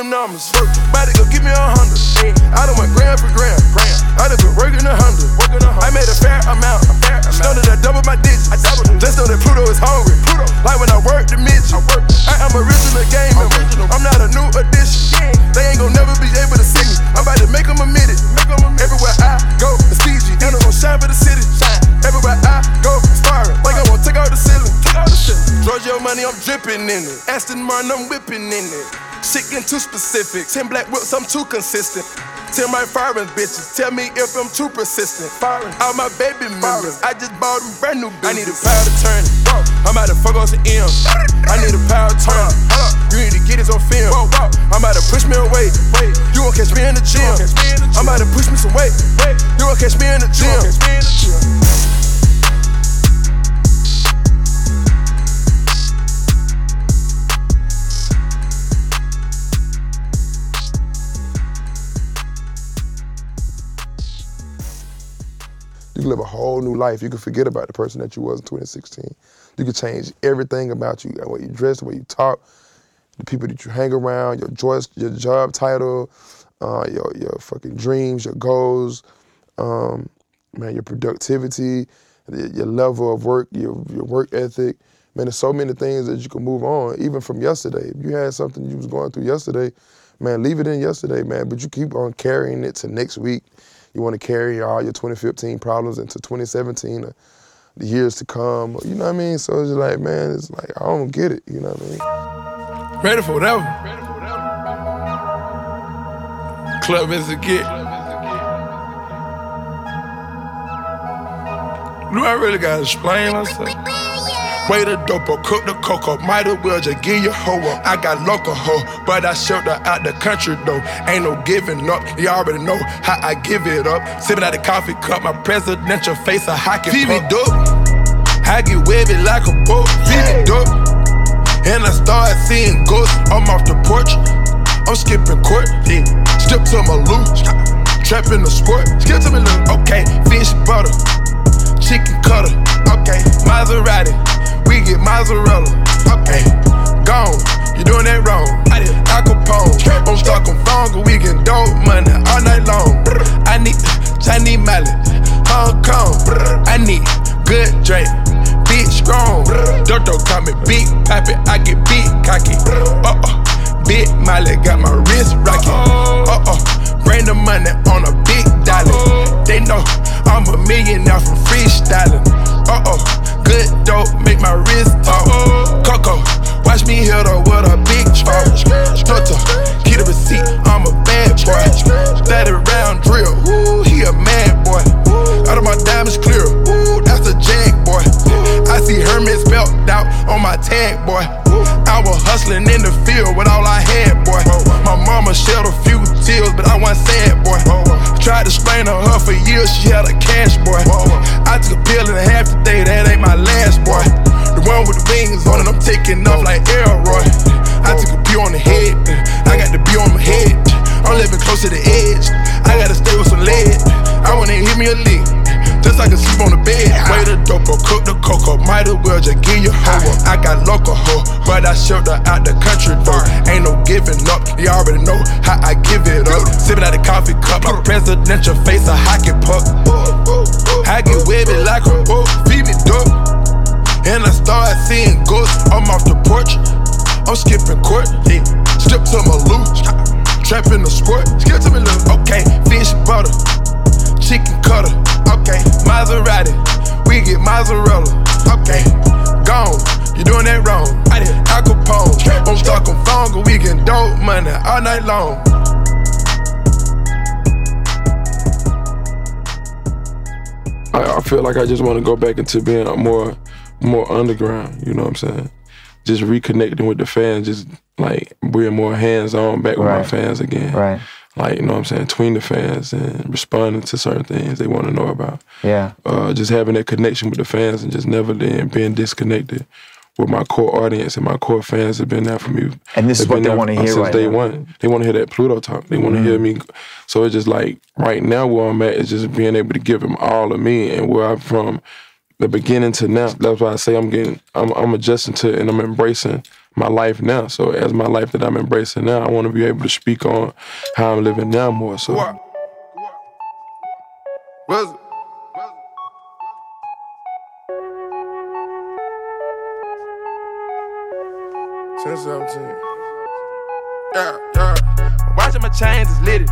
them numbers. To go give me a hundred. I done went gram for gram. I done been working a hundred. I made a fair amount. Know that I doubled my digits. Just know that Pluto is hungry. Like when I work the midget. I am original game member. I'm not a new addition. They ain't gon' never be able to see me. I'm about to make them admit it. Everywhere I go, it's PG. And I'm gon' shine for the city. Everywhere I go, it's firing. Like I won't take out the ceiling. Giorgio money, I'm dripping in it. Aston Martin, I'm whipping in it. Shit getting too specific. Ten black whips, I'm too consistent. Tell my firing bitches, tell me if I'm too persistent. All my baby mamas, I just bought a brand new bitch. I need a power to turn it. I'm about to fuck on some M's. I need a power to turn it. You need to get this on film. I'm about to push me away. You won't catch me in the gym. I'm about to push me some weight. You won't catch me in the gym. You can live a whole new life. You can forget about the person that you was in 2016. You can change everything about you, the way you dress, the way you talk, the people that you hang around, your joy, your job title, uh, your your fucking dreams, your goals, um, man, your productivity, your your level of work, your your work ethic. Man, there's so many things that you can move on, even from yesterday. If you had something you was going through yesterday, man, leave it in yesterday, man. But you keep on carrying it to next week. You want to carry all your 2015 problems into 2017, or uh, the years to come. You know what I mean? So it's just like, man, it's like I don't get it. You know what I mean? Ready for whatever. Club is a get. Do I really gotta explain myself? Way the dope or cook the cocoa. Might as well just give you hoe up. I got local hoe, but I shipped her out the country though. Ain't no giving up. You already know how I give it up. Sipping out the coffee cup, my presidential face a hockey Phoebe dope. I get wavy like a boat. Phoebe dope. And I start seeing ghosts. I'm off the porch. I'm skipping court, yeah. Step to my loot, trap in the sport. Skip to my loot. Okay, fish butter, chicken cutter. Okay, Maserati, we get mozzarella. Okay, gone. You doing that wrong. I Al Capone, I'm stuck on phone, we get dope money all night long. I need Chinese mallet, Hong Kong. I need good drink, big strong. Call me big pappy, I get big cocky. Uh uh, big mallet got my wrist rocking. Uh uh, bring the money on a big dollar. They know I'm a millionaire from freestyling. Uh uh, good dope make my wrist talk. Coco. Watch me hit her with a big truck. Stutter, keep the receipt, I'm a bad boy. 30 round drill, woo, he a mad boy. Out of my diamonds clear, woo, that's a jag boy. I see Hermes spelled out on my tag boy. I was hustling in the field with all I had, boy. My mama shed a few tears, but I wasn't sad, boy. Tried to explain to her for years, she had a cash, boy. I took a pill and a half one with the wings on it, I'm taking off like Elroy. I took a view on the head, I got the view on my head. I'm living close to the edge, I gotta stay with some lead. I wanna hit me a lick. Just like I can sleep on the bed. Way the dope, cook the cocoa. Might as well just give you a hoe. I got local hoe, but I shipped out the country though. Ain't no giving up. You already know how I give it up. Sipping out the coffee cup. My presidential face a hockey puck. I get webby like a boat. Feed me dope. And I start seeing ghosts. I'm off the porch. I'm skipping court. Yeah. Strip to my loot. Trap in the sport. Skip to me loot. Okay. Fish butter. Chicken cutter. Okay. Maserati. We get mozzarella. Okay. Gone. You doing that wrong. I did Al Capone. I'm stuck on phone. We get dope money all night long. I feel like I just want to go back into being a more more underground. You know what I'm saying? Just reconnecting with the fans, just like being more hands on back with my fans again. Right. Like you know what I'm saying, between the fans and responding to certain things they want to know about. Yeah. Uh, just having that connection with the fans and just never then being disconnected with my core audience and my core fans have been there for me. And this is They've what they wanna since hear right day now. Mm-hmm. one. They want to hear that Pluto talk. They want to hear me. So it's just like right now where I'm at is just being able to give them all of me and where I'm from the beginning to now. That's why I say I'm getting, I'm, I'm adjusting to and I'm embracing my life now. So as my life that I'm embracing now, I want to be able to speak on how I'm living now more. So What? What's it? Ten seventeen. Yeah, yeah. I'm watching my chains is litty.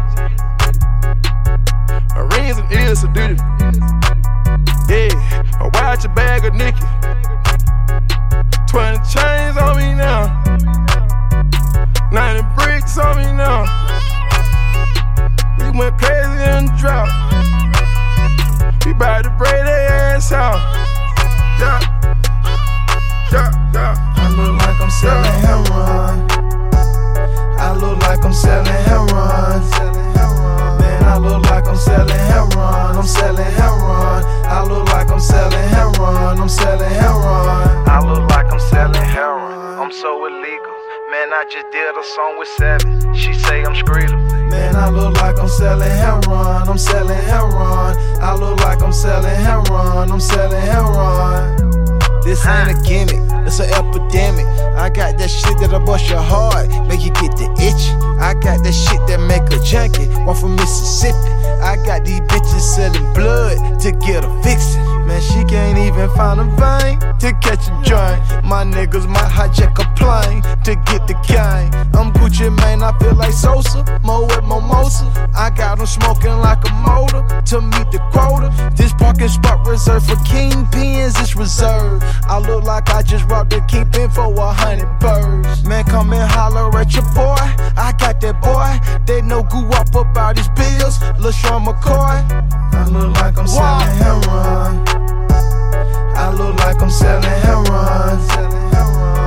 My rings and ears are duty. Yeah, I watch a bag of Nicky. Twenty chains on me now. Ninety bricks on me now. We went crazy in the drought. We about to break their ass out. Yeah. Yeah, yeah. I look like I'm selling heroin. I look like I'm selling heroin. Man, I look like I'm selling heroin. I'm selling heroin. I look like I'm selling heroin. I'm selling heroin. I look like I'm selling heroin. I'm so illegal. Man, I just did a song with Seven. She say I'm screedle. Man, I look like I'm selling heroin. I'm selling heroin. I look like I'm selling heroin. I'm selling heroin. This ain't a gimmick, it's an epidemic. I got that shit that'll bust your heart, make you get the itch. I got that shit that make a junkie walk from Mississippi. I got these bitches selling blood to get a fixin'. Man, she can't even find a vein to catch a joint. My niggas might hijack a plane to get the gang. I'm Gucci, man, I feel like Sosa, Mo with Mimosa. I got 'em smoking like a motor to meet the quota. This parking spot reserved for kingpins, it's reserved. I look like I just robbed the kingpin for a hundred birds. Man, come and holler at your boy. I got that boy. They know goo up about his bills. LeSean McCoy. I look like I'm selling heroin. I look like I'm selling heroin.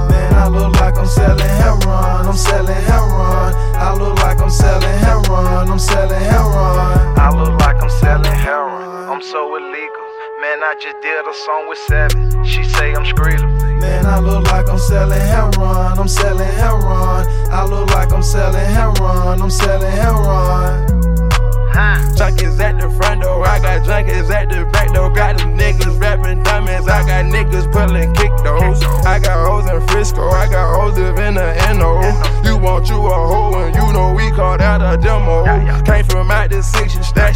Man, I look like I'm selling heroin. I'm selling heroin. I look like I'm selling heroin. I'm selling heroin. I look like I'm selling heroin. I'm so illegal. Man, I just did a song with Seven. She say I'm screedle. Man, I look like I'm selling heroin. I'm selling heroin. I look like I'm selling heroin. I'm selling heroin. Junkies at the front door, I got junkies at the back door. Got them niggas rapping dummies, I got niggas pulling kick those. I got hoes in Frisco, I got hoes live in the NO. You want you a hoe and you know we called out a demo. Came from out the six, you stash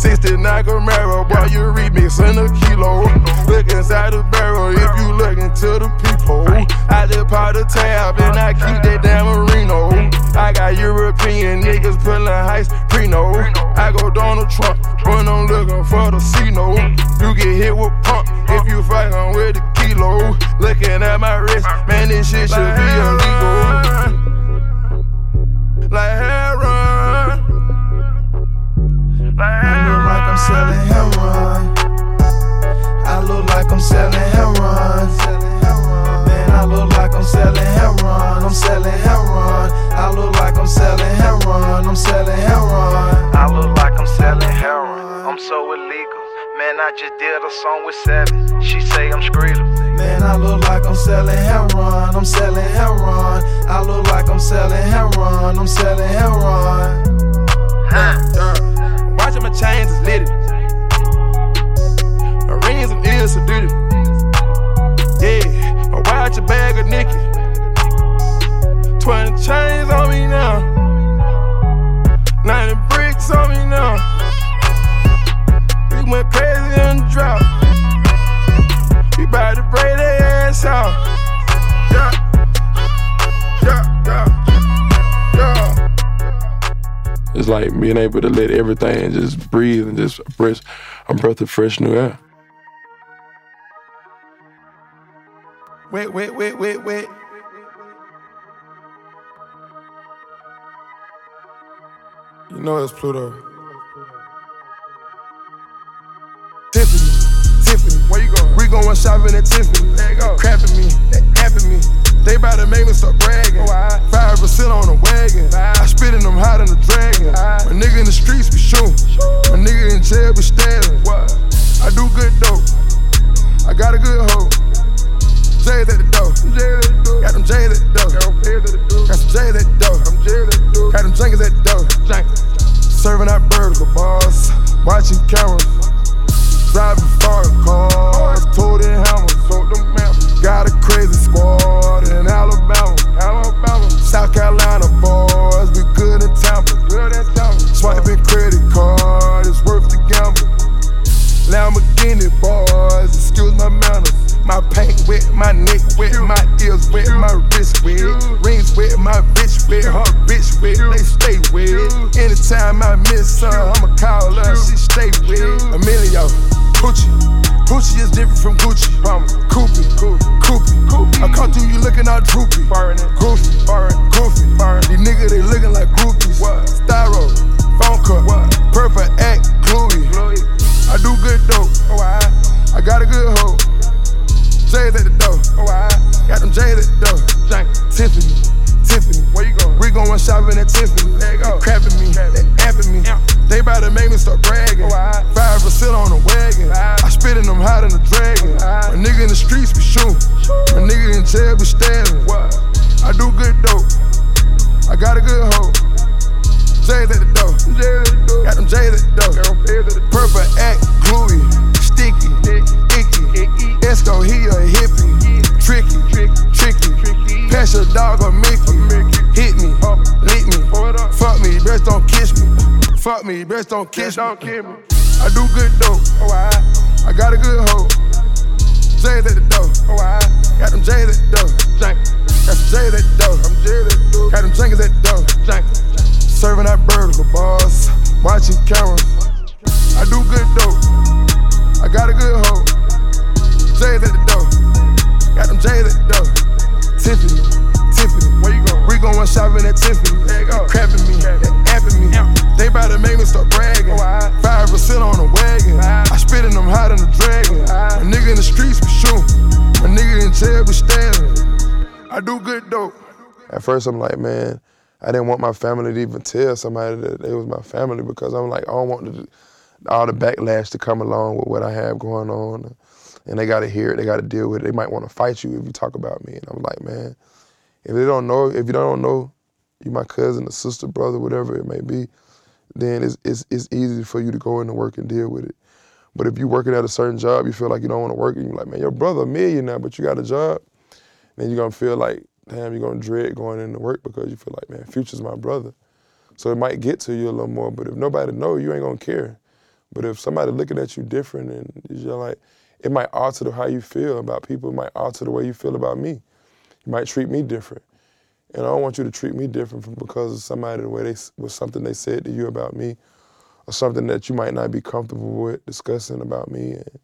69 Camaro, boy, you remixing a kilo. Look inside the barrel if you look into the people. I just pop the tab and I keep that damn Marino. I got European niggas pulling heist Prino. I go Donald Trump when I'm looking for the C-No. You get hit with pump if you fightin' with the kilo. Looking at my wrist, man, this shit should be illegal. Like heroin. I look like I'm selling heroin. I look like I'm selling heroin. Man, I look like I'm selling heroin. I'm selling heroin. I look like I'm selling heroin. I'm selling heroin. I look like I'm selling heroin. I'm so illegal. Man, I just did a song with Seven. She say I'm Skrilla. Man, I look like I'm selling heroin. I'm selling heroin. I look like I'm selling heroin. I'm selling heroin. Huh. Watching my chains is litty. My rings and ears dirty. Yeah, my watch a bag of Nicky. 20 chains on me now. 90 bricks on me now. We went crazy in the drought. We bout to break their ass out. Yeah, It's like being able to let everything just breathe and just breath, a breath of fresh new air. Wait, wait, wait, wait, wait. You know it's Pluto. Tiffany, Tiffany, where you going? Shopping at Tiffany. There you go. Crapping me, capping me. They bout to make me start bragging. Oh, Five percent on the wagon. I spit in them hot in the dragon. My nigga in the streets be shooting. My nigga in jail be stabbing. I do good dope. I got a good hoe. J's at the door. Got them J's at the door. Got some J's at the door. Got them Jenkins at the door. Serving out burger bars. Watching cameras. Driving foreign cars. Told in hammers. Got a crazy squad in Alabama. Alabama. South Carolina boys. We good in Tampa. Good in Tampa. Swiping credit card. It's worth the gamble. Lamborghini boys, excuse my manners. My paint wet, my neck wet, my ears wet, my wrist wet. Rings wet, my bitch wet, her bitch wet, they stay wet. Anytime I miss her, I'ma call her, she stay wet. Emilio, Pucci. Pucci is different from Gucci. Koopy, Koopy. I come through you looking all droopy. Fuck me, best don't kiss me. I do good dope. Oh, I got a good hoe. J's at the door. Got them J's at the door. Got some J's at the door. I'm J's at the door. Got them Jenkins at the door. Serving out burger bars. Watching cameras. First, I'm like, man, I didn't want my family to even tell somebody that it was my family because I'm like, I don't want the, all the backlash to come along with what I have going on. And they got to hear it, they got to deal with it. They might want to fight you if you talk about me. And I'm like, man, if they don't know, if you don't know you my cousin, a sister, brother, whatever it may be, then it's, it's, it's easy for you to go into work and deal with it. But if you're working at a certain job, you feel like you don't want to work, and you're like, man, your brother a millionaire, but you got a job, then you're gonna feel like, damn, you're gonna dread going into work because you feel like, man, Future's my brother. So it might get to you a little more, but if nobody know, you ain't gonna care. But if somebody looking at you different and you're like, it might alter the, how you feel about people. It might alter the way you feel about me. You might treat me different. And I don't want you to treat me different from because of somebody the way they was something they said to you about me, or something that you might not be comfortable with discussing about me. And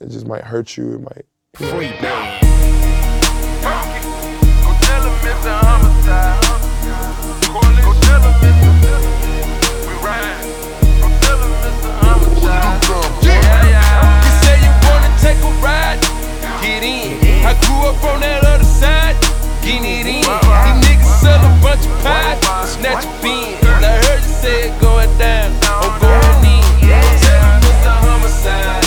it just might hurt you. It might. Free Get in. I grew up on that other side. Get it in. These niggas sell a bunch of pies. Snatch a bean. I heard you say it going down. I'm going in. Go tell him it's a homicide.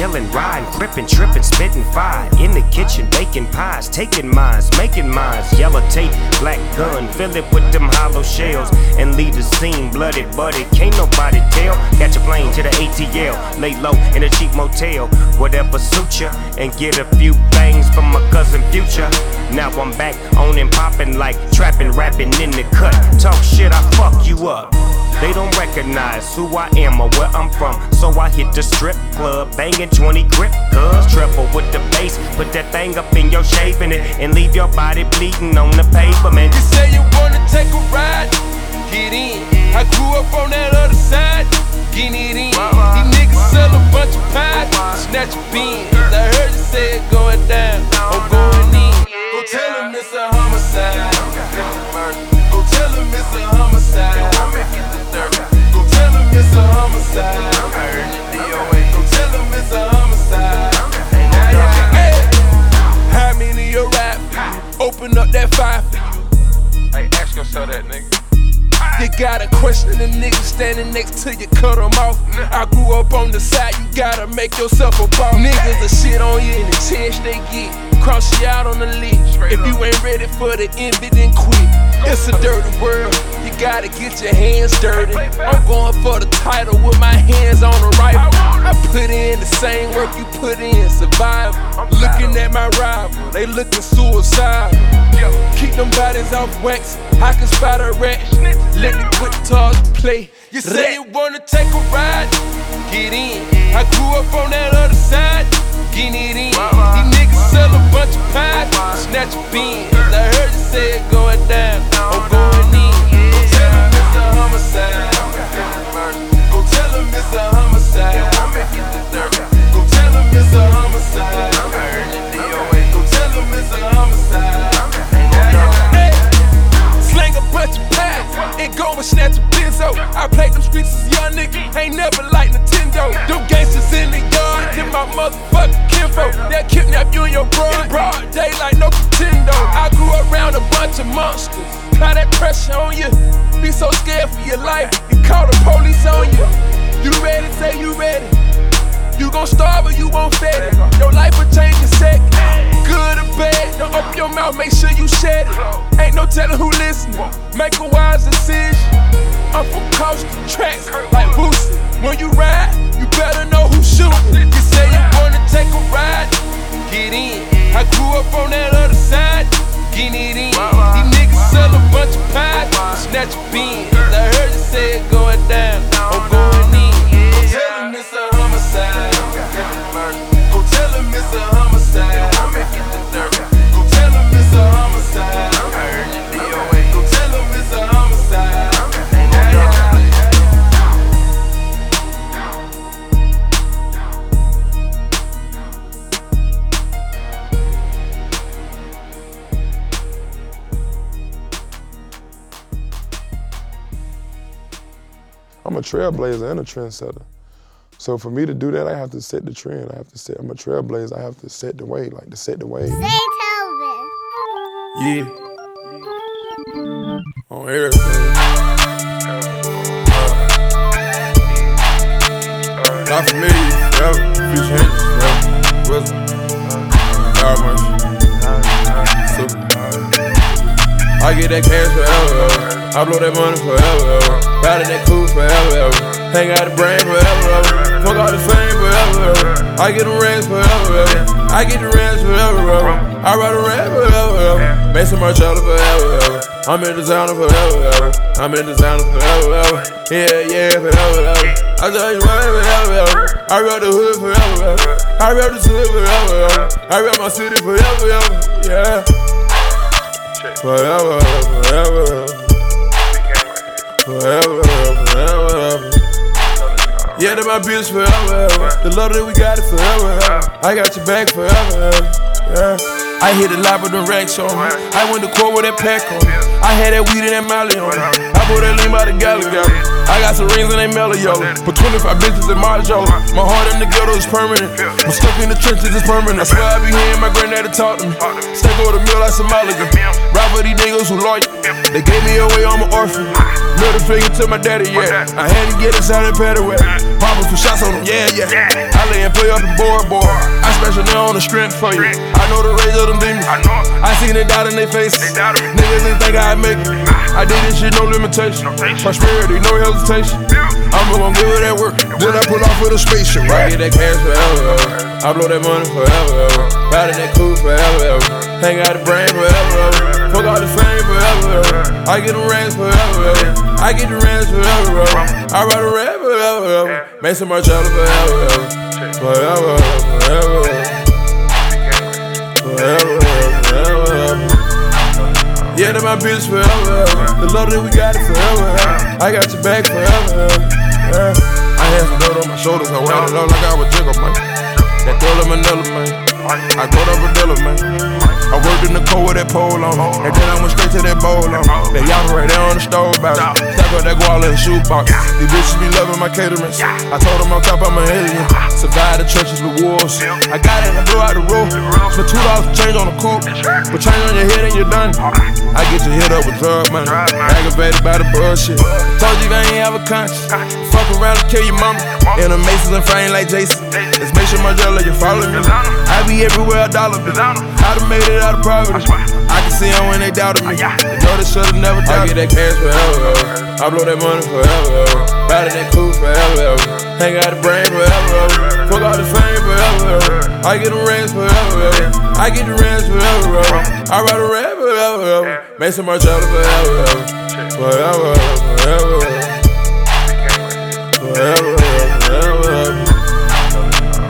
Killing, riding, crippin', trippin', spittin' fire. In the kitchen, baking pies, taking mines, making mines. Yellow tape, black gun, fill it with them hollow shells. And leave the scene bloody, buddy. Can't nobody tell. Catch a plane to the ATL, lay low in a cheap motel. Whatever suits ya, and get a few things from my cousin Future. Now I'm back on and poppin' like trappin', rapping in the cut. Talk shit, I fuck you up. They don't recognize who I am or where I'm from. So I hit the strip club, banging 20 grip, cuz triple with the bass. Put that thing up in your shape in it and leave your body bleeding on the pavement. You say you wanna take a ride? Get in. I grew up on that other side. Get it in. These niggas sell a bunch of pies. Snatch a bean. I heard you say it going down. I'm going in. Go tell him it's a homicide. Go tell him it's a homicide. It's a homicide. It's a homicide. How many you rap? Open up that five. Hey, ask yourself that, nigga. You gotta question the nigga standing next to you, cut him off. I grew up on the side, you gotta make yourself a boss. Niggas a shit on you in the chance they get. Cross you out on the list. If you ain't ready for the envy, then quit. It's a dirty world, you gotta get your hands dirty. I'm going for the title with my hands on the rifle. I put in the same work you put in, survive. Looking at my rival, they looking suicidal. Keep them bodies off wax, I can spot a rat. Let me quit talk play. You say you wanna take a ride? Get in. I grew up on that other side. Get it in. These niggas sell a bunch of pies. Snatch a bean. I heard you say it going down. I'm going in. Go tell him it's a homicide. Go tell him it's a homicide. Go tell him it's a homicide. Bunch and go and snatch a benzo. I played them streets as young nigga, ain't never like Nintendo. Them gangsters in the yard, them my motherfucking kinfolk. They'll kidnap you and your bro in broad daylight, no Nintendo. I grew around a bunch of monsters. Apply that pressure on you. Be so scared for your life, you call the police on you. You ready? Say you ready. You gon' starve or you won't fed it. Your life will change in second. Good or bad, don't open your mouth, make sure you shed it. Ain't no telling who listening. Make a wise decision. I'm from coast to tracks like Boosie. When you ride, you better know who's shooting. You say you wanna take a ride, get in. I grew up on that other side, get it in. These niggas sell a bunch of pies, snatch a bean. I heard you say it going down, I'm going in. Go tell him it's a I'm a trailblazer and a trendsetter. So for me to do that, I have to set the trend. I have to set. I'm a trailblazer. I have to set the way, like to set the way. Say Tobin. Yeah. On everything. Not for me, Yeah. Future haters, forever. Wisdom. God mercy. I get that cash forever, ever. I blow that money forever, ever. Ride in that coupe forever, ever. Hang out the brain forever, ever. Fuck all the fame forever, ever. I get the rings forever, ever. I get the rings forever, ever. I ride a rap forever, ever. Mason Marcello forever, ever. I'm in designer forever, ever. I'm in designer forever, ever. Yeah, yeah, forever, ever. I tell you what, forever, ever. I rap the hood forever, ever. I rap the hood forever, ever. I rap my city forever, ever. Yeah. Forever, forever. Forever, forever. Yeah, that my bitch forever. The love that we got it forever. I got your back forever. Yeah. I hit the lot with the racks on me. I went to court with that pack on me. I had that weed and that molly on me. I put that lean by the galley. I got some rings and they mellow yellow. For 25 bitches in Marjola. My heart in the ghetto is permanent. I'm stuck in the trenches, it's permanent. I swear I be hearing my granddaddy talk to me. Step over the mill like some mulligan. Rap for these niggas who loyal. They gave me away, I'm an orphan. Middle finger to my daddy, yeah. I had to get inside paddy wet. Popping for shots on them, yeah, yeah. I lay and play up the board, boy. I special now on the strength for you. I know the rage of them demons. I seen it doubt in their faces. Niggas didn't think I'd make it. I did this shit, no limitation. Prosperity, no hesitation. I'm gonna give it that work. Then I pull off with a spaceship, right? I get that cash forever, ever. I blow that money forever, ever. Ride in that coupe forever, ever. Hang out the brain forever, ever. Fuck all the fame forever, ever. I get the rings forever, ever. I get the rings forever, ever. I ride a rap forever, ever. Mason Marcello forever, ever. Forever, forever. Forever, forever. Yeah, that my bitch forever. The love that we got it forever. I got your back forever. Yeah. I had some dirt on my shoulders. I wound it up like I was jiggle, man. That Thriller Manila, man. I go to Bradilla, man. I worked in the cold with that pole on. And then I went straight to that bowl on. That y'all right there on the stove box. Stack up that guala and shoebox. These bitches be loving my caterings. I told them on top I'm an alien. Survive the trenches with wars. I got it and blew out the roof. Spent two dollars change on the coupe. But change on your head and you're done. I get you hit up with drug money. Aggravated by the bullshit. Told you I ain't have a conscience. Fuck around and kill your mama. In a Masons and frame like Jason. Let's make sure my jelly you follow me. I be everywhere a dollar bill. I done made it out of poverty. I can see them when they doubted me. Know they should've never doubted I get that cash forever, ever. I blow that money forever, ever. Ride in that coupe forever, ever. Hang out the brain forever, ever. Fuck all the fame forever, ever. I get the rings forever, ever. I get the rings forever, ever. I ride a rap forever, ever. Maison Margiela forever, ever. Forever, forever. Forever, forever, ever.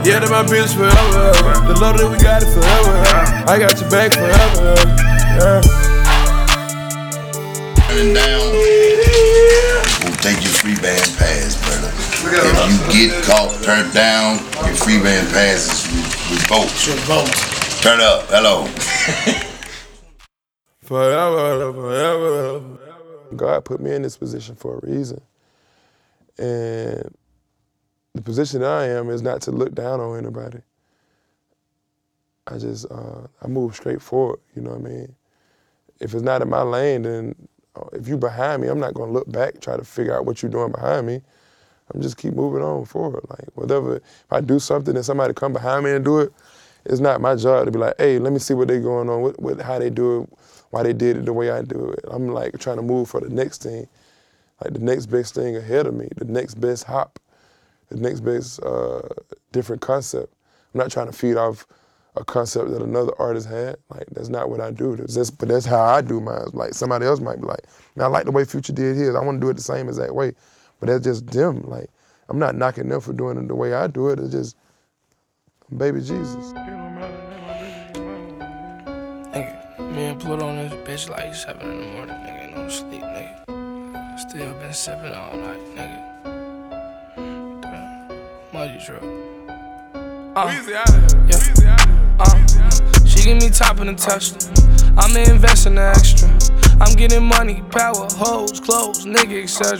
Yeah, that my bitch forever. The love that we got it forever. I got your back forever. Yeah. Turning down. We'll take your free band pass, brother. If you get caught, turned down, your free band pass is revoked. Turn up. Hello. Forever, forever. God put me in this position for a reason. And the position I am is not to look down on anybody. I just uh, I move straight forward. You know what I mean? If it's not in my lane, then uh, if you behind me, I'm not gonna look back try to figure out what you're doing behind me. I'm just keep moving on forward. Like whatever, if I do something and somebody come behind me and do it, it's not my job to be like, hey, let me see what they're going on, what, what how they do it, why they did it the way I do it. I'm like trying to move for the next thing, like the next best thing ahead of me, the next best hop the next best uh, different concept. I'm not trying to feed off a concept that another artist had. Like that's not what I do. That's just, but that's how I do mine. Like somebody else might be like, man, I like the way Future did his. I want to do it the same exact way. But that's just them. Like I'm not knocking them for doing it the way I do it. It's just baby Jesus. Me and Pluto on this bitch like 7 in the morning, nigga. No sleep, nigga. Still been sipping all night, nigga. Muddy truck. Uh, yeah. Uh, she give me top in the Tesla. I'ma invest in the extra. I'm getting money, power, hoes, clothes, nigga, etc.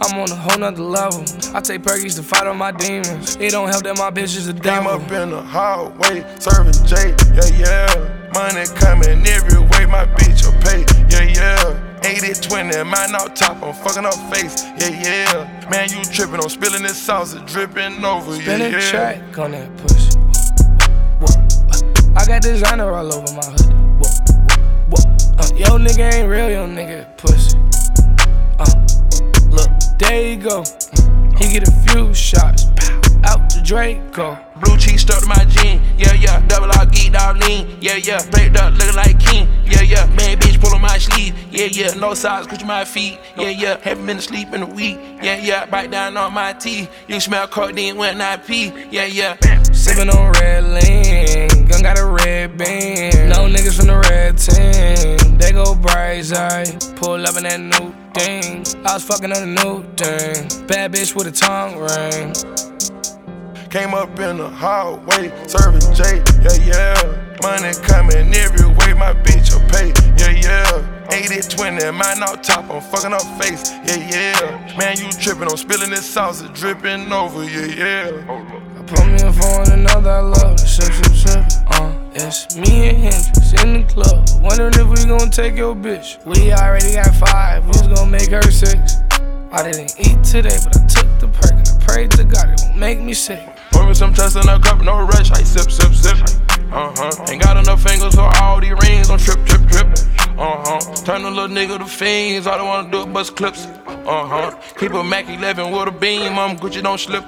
I'm on a whole nother level. I take perkies to fight on my demons. It don't help that my bitch is a devil. Came up in the hallway, serving J, yeah, yeah. Money coming every way, my bitch will pay, yeah, yeah. 80 20, mine out top, I'm fucking up face. Yeah, yeah. Man, you tripping, I'm spilling this sauce, it dripping over. Spin yeah, a yeah. track on that pussy. I got designer all over my hoodie. Whoa, whoa. Uh, yo, nigga ain't real, yo, nigga pussy. Uh, look, there you go. He get a few shots. Out to Draco. Blue cheese stuck to my jean, yeah, yeah. Double R, geeked out lean, yeah, yeah. Baked up, looking like king, yeah, yeah. Man, bitch, pull on my sleeve, yeah, yeah. No socks, cushion my feet, yeah, yeah. Haven't been asleep in a week, yeah, yeah. Bite down on my teeth. You smell codeine when I pee, yeah, yeah. Sippin' on red lean, gun got a red band. No niggas from the red team, they go bright eye. Pull up in that new thing. I was fucking on the new thing. Bad bitch with a tongue ring. Came up in the hallway, serving J, yeah, yeah. Money coming every way, my bitch will pay, yeah, yeah. 80 20, mine out top, I'm fucking up face, yeah, yeah. Man, you tripping, I'm spilling this sauce, it dripping over, yeah, yeah. Put me a phone another, I love the sip, sip, sip. Uh, it's me and Hendrix in the club. Wondering if we gon' take your bitch. We already got five, who's gonna make her six. I didn't eat today, but I took the perk and I prayed to God it won't make me sick. Pour me some trust in a cup, no rush. I sip, sip, sip. Uh huh. Ain't got enough fingers for all these rings. Don't trip, trip, trip. Uh huh. Turn a little nigga to fiends. I wanna do is bust clips. Uh huh. Keep a Mac 11 with a beam. I'm Gucci, don't slip.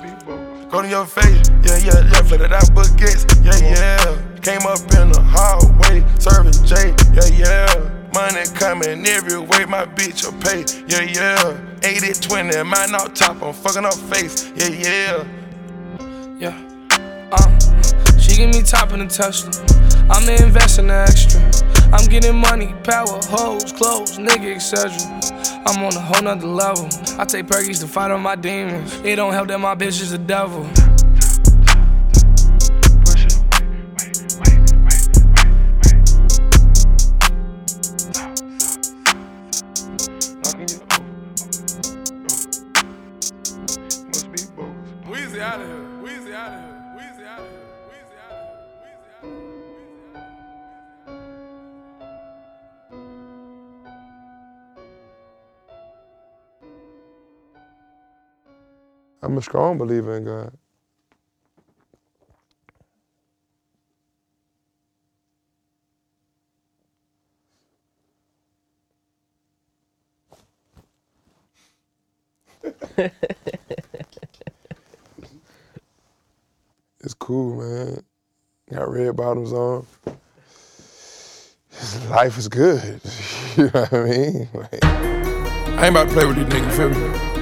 Go to your face. Yeah, yeah, yeah. Flooded out baguettes. Yeah, yeah. Came up in the hallway. Serving J. Yeah, yeah. Money coming every way, my bitch will pay. Yeah, yeah. 80 20, mine out top, I'm fucking up face. Yeah, yeah. Yeah. Uh, she give me top in the Tesla. I'm investing the extra. I'm getting money, power, hoes, clothes, nigga, etc. I'm on a whole nother level. I take perkies to fight on my demons. It don't help that my bitch is a devil. Weezy out of here. I'm a strong believer in God. It's cool, man. Got red bottoms on. Life is good. you know what I mean? Like, I ain't about to play with these niggas, feel me?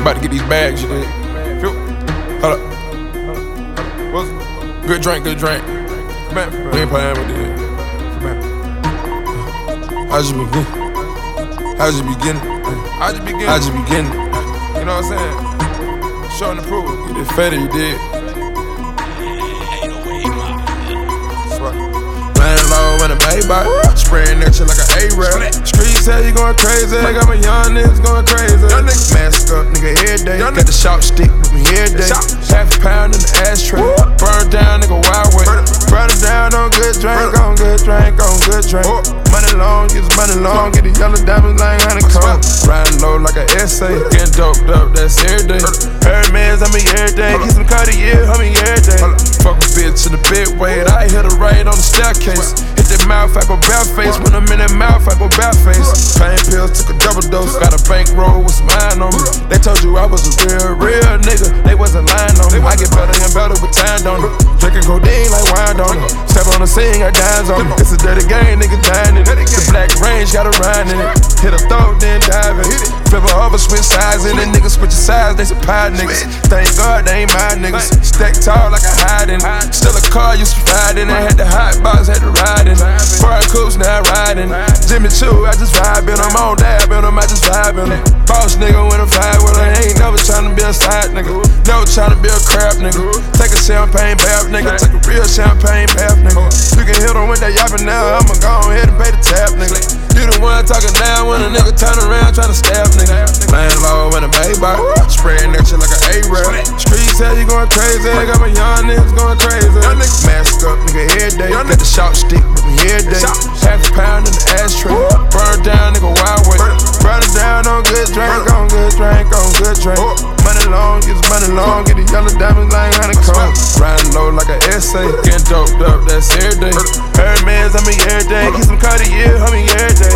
I'm about to get these bags, you? Feel Hold up. What's good drink, good drink. Come back. We ain't playing with this. I just begin. I just beginning. I just beginning. I just beginning. You know what I'm saying? Showing the proof. You did fed you did. Low in a Maybach, spraying that shit like an A-rap. Streets say you going crazy, I got my young niggas going crazy. Mask up, nigga, every day. Got the shot stick with me every day. Half a pound in the ashtray. Burn down, nigga, wild way. Burn it down on good drink, on good drink, on good drink. Money long, get the money long, get the yellow diamonds like honeycomb. Riding low like an essay, getting doped up, that's every day. Hermes, I mean every day. Get some Cartier, I mean every day. Fuck a bitch in the bed, wait, I hit her right on the staircase. That mouth, I go bare face. When I'm in that mouth, I go bare face. Pain pills, took a double dose. Got a bankroll with some on me. They told you I was a real, real nigga. They wasn't lying on me. I get better and better with time on it. Drinking codeine like wine on it. Step on the scene, got dimes on it. It's a dirty game, nigga dying in it. The black range got a rhyme in it. Hit a throat, then dive in it. Flip her over, switch sides in it. Niggas switch sides, they pie niggas. Thank God they ain't my niggas. Stack tall like a hiding. Still a car, used to ride in it. Had the hot box, had to ride in. Foreign coops, now riding. Jimmy Choo, I just vibing. I'm on dab in 'em, I just vibing. Boss nigga when I'm five with her. Ain't never tryna be a side nigga. Never tryna be a crap nigga. Take a champagne bath nigga. Take a real champagne bath nigga. You can hit 'em with that yapping now. I'ma go ahead and pay the tab nigga. You the one talking down when a nigga turn around tryna stab nigga nigga. Laying low in a bay bar. Spraying that shit like an A-Rap. Streets tell you going crazy. Got my young niggas going crazy. Mask up, nigga, every day. Got the shot stick with me every day. Half a pound in the ashtray. Burn down, nigga, wild way. Burn it down on good drink, on good drink, on good drink long, get this money long, get the yellow diamonds like honeycomb. Riding low like an essay, getting doped up, that's every day. Hermes, I mean every day. Keep some Cartier, I mean every day.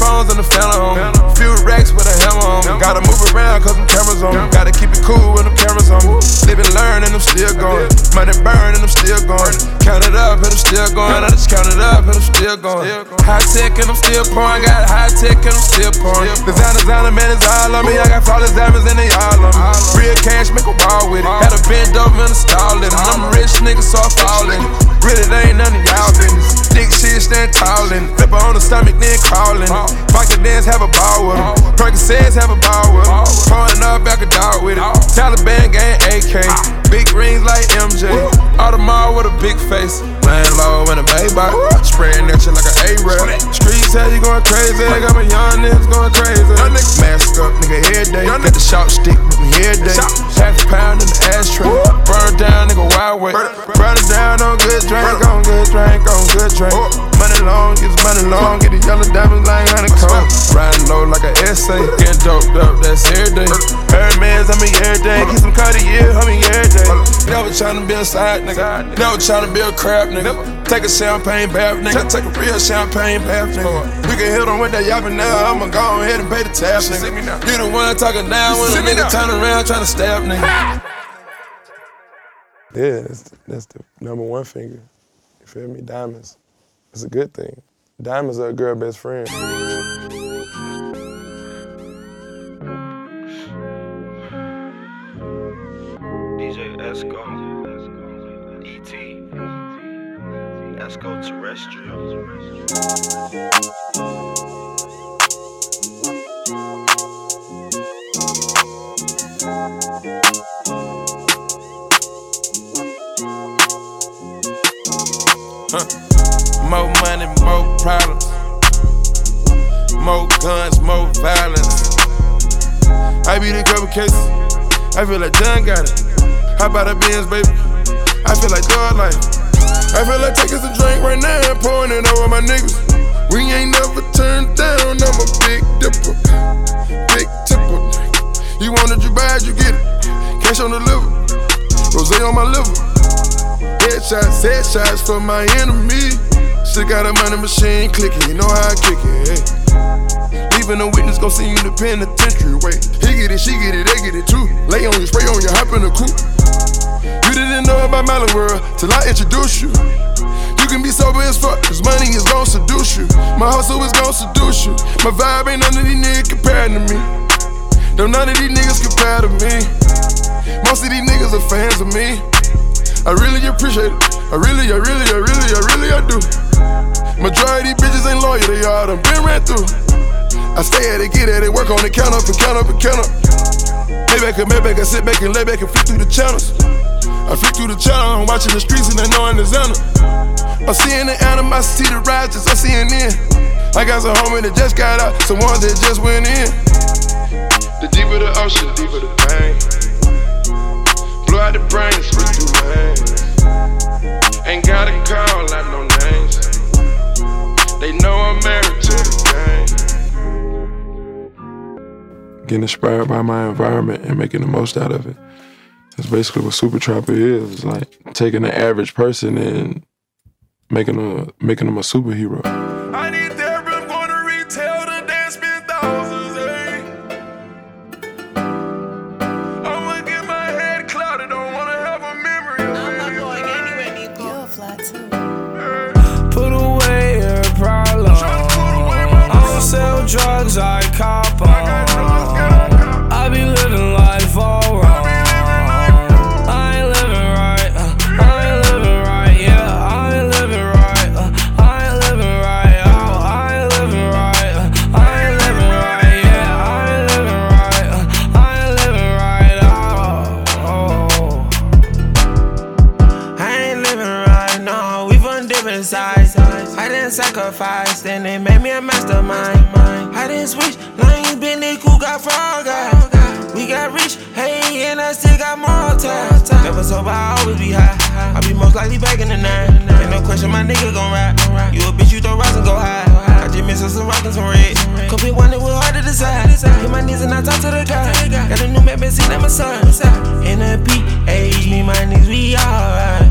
phones on the Phantom, few racks with a hammer on. Gotta move around cause them cameras on. Gotta keep it cool when the cameras on. Live Living, learning, and I'm still going. Money burning, and I'm still going. Count it up and I'm still going. I just count it up and I'm still going. High tech and I'm still pouring. Got high tech and I'm still pouring. Designer, designer, man, it's all on me. I got flawless diamonds and they all on me. Real cash, make a ball with it. Had a bend over and install it. I'm a rich nigga, so I fall in it. Really, they ain't none of y'all business. Dick shit, stand tall in it. Flip her on the stomach, then crawling. Michael dance, have a ball with him. Percocets, have a ball with him. Pouring up, back a dog with it. Taliban gang AK. Big rings like MJ. Audemars with a big face. Laying low in a Maybach. Spraying that shit like an A-rap. Streets tell you going crazy. I got my young niggas going crazy. Mask up, nigga, every day. Got the short stick with me every day. Half a pound in the ashtray. Burn down, nigga, wild way. Burn it down on good drink, on good drink, on good drink. Money long, get money long. Get the yellow diamonds like honeycomb. Riding low like an essay. Getting doped up, that's every day. Hermes, I mean every day. Keep some Cartier, I mean every day. Never tryna be a side nigga. Never tryna be a crap nigga. Take a champagne bath, nigga. Take a real champagne bath, nigga. We can hit on with that yapping now. I'ma go ahead and pay the tab, nigga. You the one talking down when a nigga turn around tryna stab, nigga. Yeah, that's, that's the number one finger. You feel me? Diamonds. It's a good thing. Diamonds are a girl best friend. DJ Esco, ET, Esco Terrestrial. Huh. More money, more problems. More guns, more violence. I beat a couple cases. I feel like John got it. How about a Benz, baby? I feel like dog life. I feel like taking some drink right now and pouring it over my niggas. We ain't never turned down. I'm a big dipper, big tipper. You wanted you bad, you get it. Cash on the liver, rose on my liver. Headshots, headshots for my enemy. Still got a money machine clicking, you know how I kick it. Hey. Leaving a witness, gon' see you in the penitentiary. Wait, he get it, she get it, they get it too. Lay on you, spray on you, hop in the coupe. You didn't know about Melon World till I introduced you. You can be sober as fuck, cause money is gon' seduce you. My hustle is gon' seduce you. My vibe ain't none of these niggas compared to me. No, none of these niggas compare to me. Most of these niggas are fans of me. I really appreciate it. I really, I really, I really, I really, I do. Majority bitches ain't loyal, they all done been ran through. I stay at it, get at it, work on it, count up and count up and count up. Maybe I can, maybe I sit back and lay back and flick through the channels. I flick through the channel, I'm watching the streets and I know I'm the Xander. I'm seeing the animosity, the righteous, I'm seeing in. I got some homies that just got out, some ones that just went in. The deeper the ocean, deeper the pain. Blow out the brain, switch through lanes. Ain't gotta call out no names. They know I'm married to. Getting inspired by my environment and making the most out of it. That's basically what Super Trapper is. It's like taking the average person and making a making them a superhero. Drugs, I cop 'em. They cool, got frog eyes. We got rich, hey, and I still got more time. Never sober, I always be high. I be most likely back in the nine. Ain't no question, my nigga gon' ride. You a bitch, you throw rocks and go high. I just miss us some rock and some red. Come pick one that was hard to decide. Hit my knees and I talk to the guy. Got a new map, been seen at my son. In a PH, me, my niggas, we alright.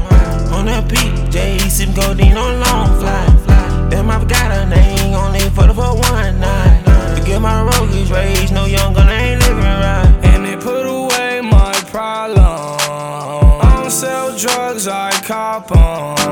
On a PJ, sip codeine on long fly. Damn, I forgot her name, only for the for one night. Forget my roguish rage, no young gun, ain't living right. And they put away my problem. I don't sell drugs, I cop 'em.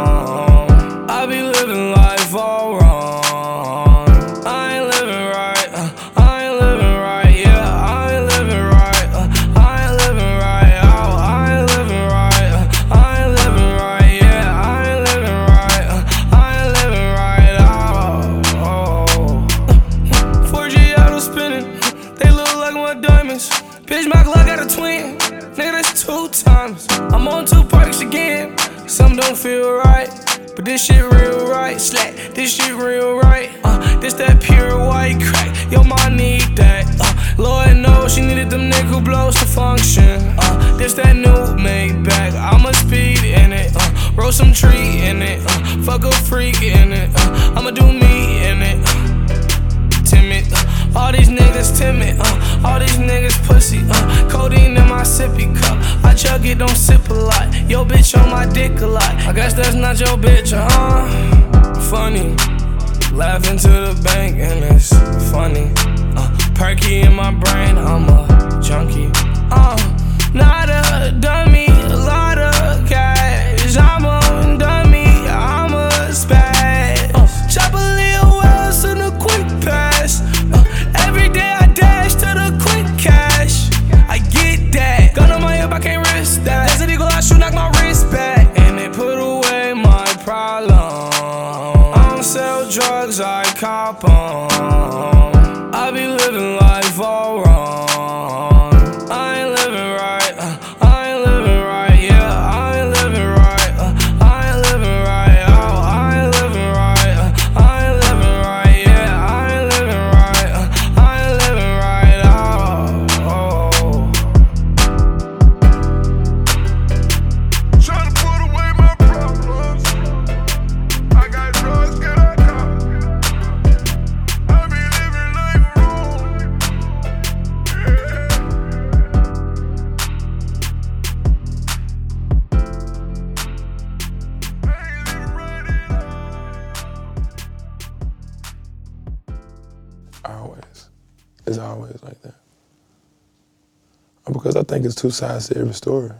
Two sides to every story.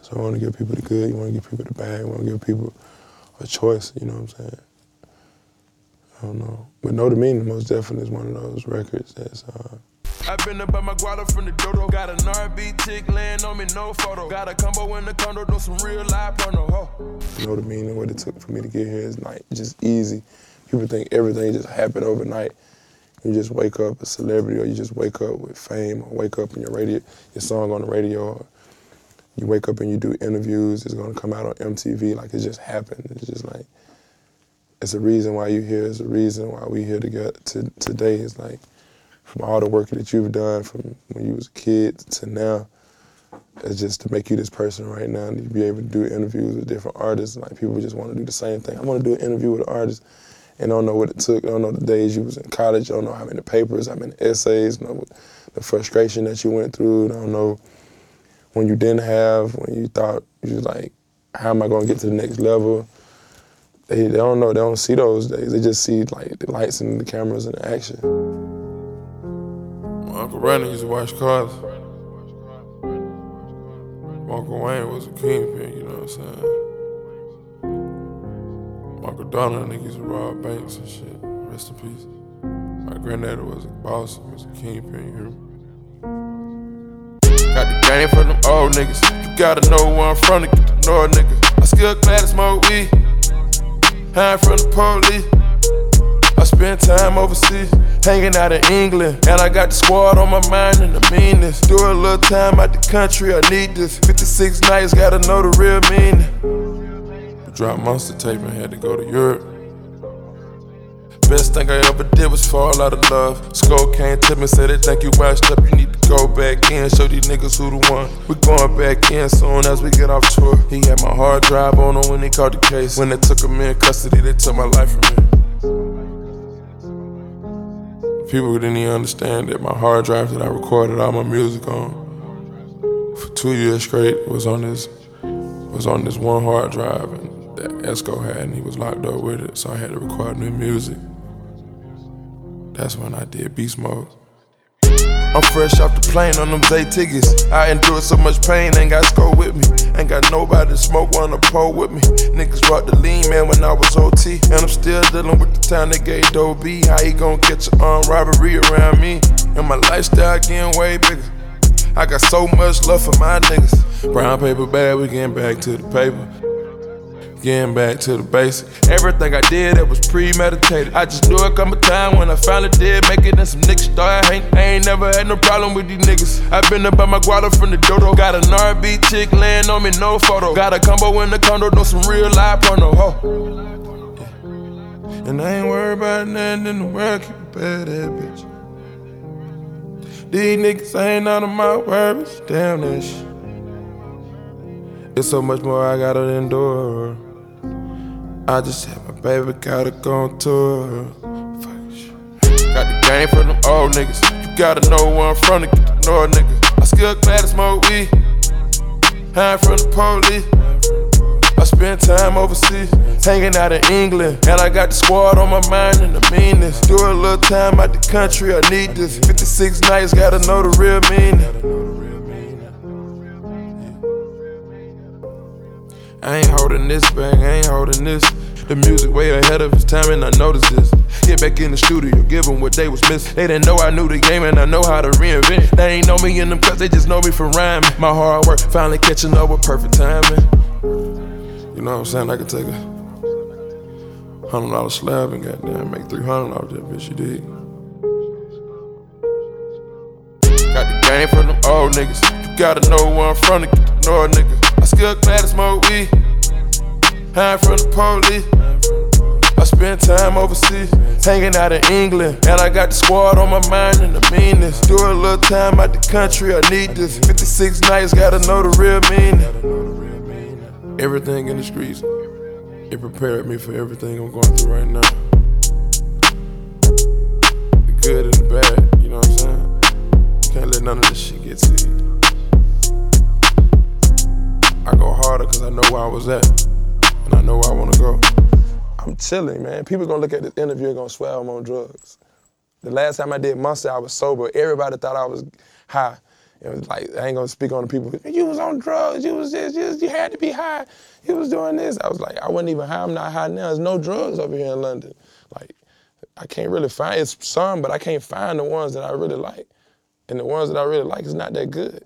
So I want to give people the good, you want to give people the bad, you want to give people a choice, you know what I'm saying? I don't know. But No Demeanor most definitely is one of those records that's uh, I've been about my guala from the dodo. Got an R&B tick laying on me, no photo. Got a combo in the condo, do some real live porno. Ho. No Demeanor, what it took for me to get here is like just easy. People think everything just happened overnight. You just wake up a celebrity, or you just wake up with fame, or wake up and your radio, your song on the radio, you wake up and you do interviews. It's gonna come out on MTV. Like it just happened. It's just like it's a reason why you here. It's a reason why we here together to, today. It's like from all the work that you've done from when you was a kid to now. It's just to make you this person right now, and to be able to do interviews with different artists. Like people just want to do the same thing. I want to do an interview with an artist, and don't know what it took. Don't know the days you was in college. Don't know how many papers, how many essays. Know the frustration that you went through. Don't know when you didn't have, when you thought you was like, how am I going to get to the next level? They, they don't know. They don't see those days. They just see like the lights and the cameras and the action. My Uncle Brandon used to wash cars. Uncle Wayne was a kingpin, you know what I'm saying? Uncle Donald, nigga used to rob banks and shit. Rest in peace. My granddaddy was a boss, he was a kingpin, you hear me? Got the game from them old niggas. You gotta know where I'm from to get to know a nigga. I still glad to smoke weed. Hide from the police. I spend time overseas, hanging out in England. And I got the squad on my mind and the meanness. Do a little time out the country, I need this. 56 nights, gotta know the real meaning. Dropped monster tape and had to go to Europe. Best thing I ever did was fall out of love. Skull came to me, said they think you washed up, you need to go back in. Show these niggas who the one. We going back in soon as we get off tour. He had my hard drive on him when he caught the case. When they took him in custody, they took my life from me. People didn't even understand that my hard drive that I recorded all my music on for two years straight was on this was on this one hard drive and that Esco had and he was locked up with it, so I had to record new music. That's when I did Beast Mode. I'm fresh off the plane on them day tickets. I endured so much pain, ain't got score with me. Ain't got nobody to smoke on the pole with me. Niggas brought the lean man when I was OT. And I'm still dealing with the time they gave B. How he gon' catch an armed um, robbery around me? And my lifestyle getting way bigger. I got so much love for my niggas. Brown paper bag, we getting back to the paper. Getting back to the basics. Everything I did, it was premeditated. I just knew it come a time when I finally did make it, and some niggas started hating. I ain't never had no problem with these niggas. i been about my guala from the dodo. Got an R&B chick laying on me, no photo. Got a combo in the condo, no some real life porno. Ho. And I ain't worried about nothing in the world, keep a bad that bitch. These niggas ain't none of my worries, damn shit. It's so much more I gotta endure. I just had my baby, gotta go on tour. Got the game from them old niggas. You gotta know where I'm from to get to know a nigga. I still glad to smoke weed. Hide from the police. I spend time overseas, hanging out in England. And I got the squad on my mind and the meanness. Do a little time out the country, I need this. 56 nights, gotta know the real meaning. I ain't holding this back, I ain't holding this. The music way ahead of its time, and I noticed this. Get back in the studio, give them what they was missing. They didn't know I knew the game, and I know how to reinvent. They ain't know me in them cuts, they just know me for rhyming. My hard work finally catching up with perfect timing. You know what I'm saying? I could take a hundred dollar slab and goddamn make three hundred off that bitch. You did. The from them old niggas. You gotta know where I'm from to get to know a nigga. I still glad to smoke weed. Hide from the police. I spend time overseas, hanging out in England. And I got the squad on my mind and the meanness. Do a little time out the country, I need this. 56 nights, gotta know the real meaning. Everything in the streets, it prepared me for everything I'm going through right now. The good and the bad, you know what I'm saying? Can't let none of this shit get to you. I go harder because I know where I was at and I know where I want to go. I'm chilling, man. People gonna look at this interview and gonna swear I'm on drugs. The last time I did Monster, I was sober. Everybody thought I was high. It was like I ain't gonna speak on the people. You was on drugs. You was this. You, you had to be high. You was doing this. I was like, I wasn't even high. I'm not high now. There's no drugs over here in London. Like, I can't really find. It's some, but I can't find the ones that I really like. And the ones that I really like is not that good.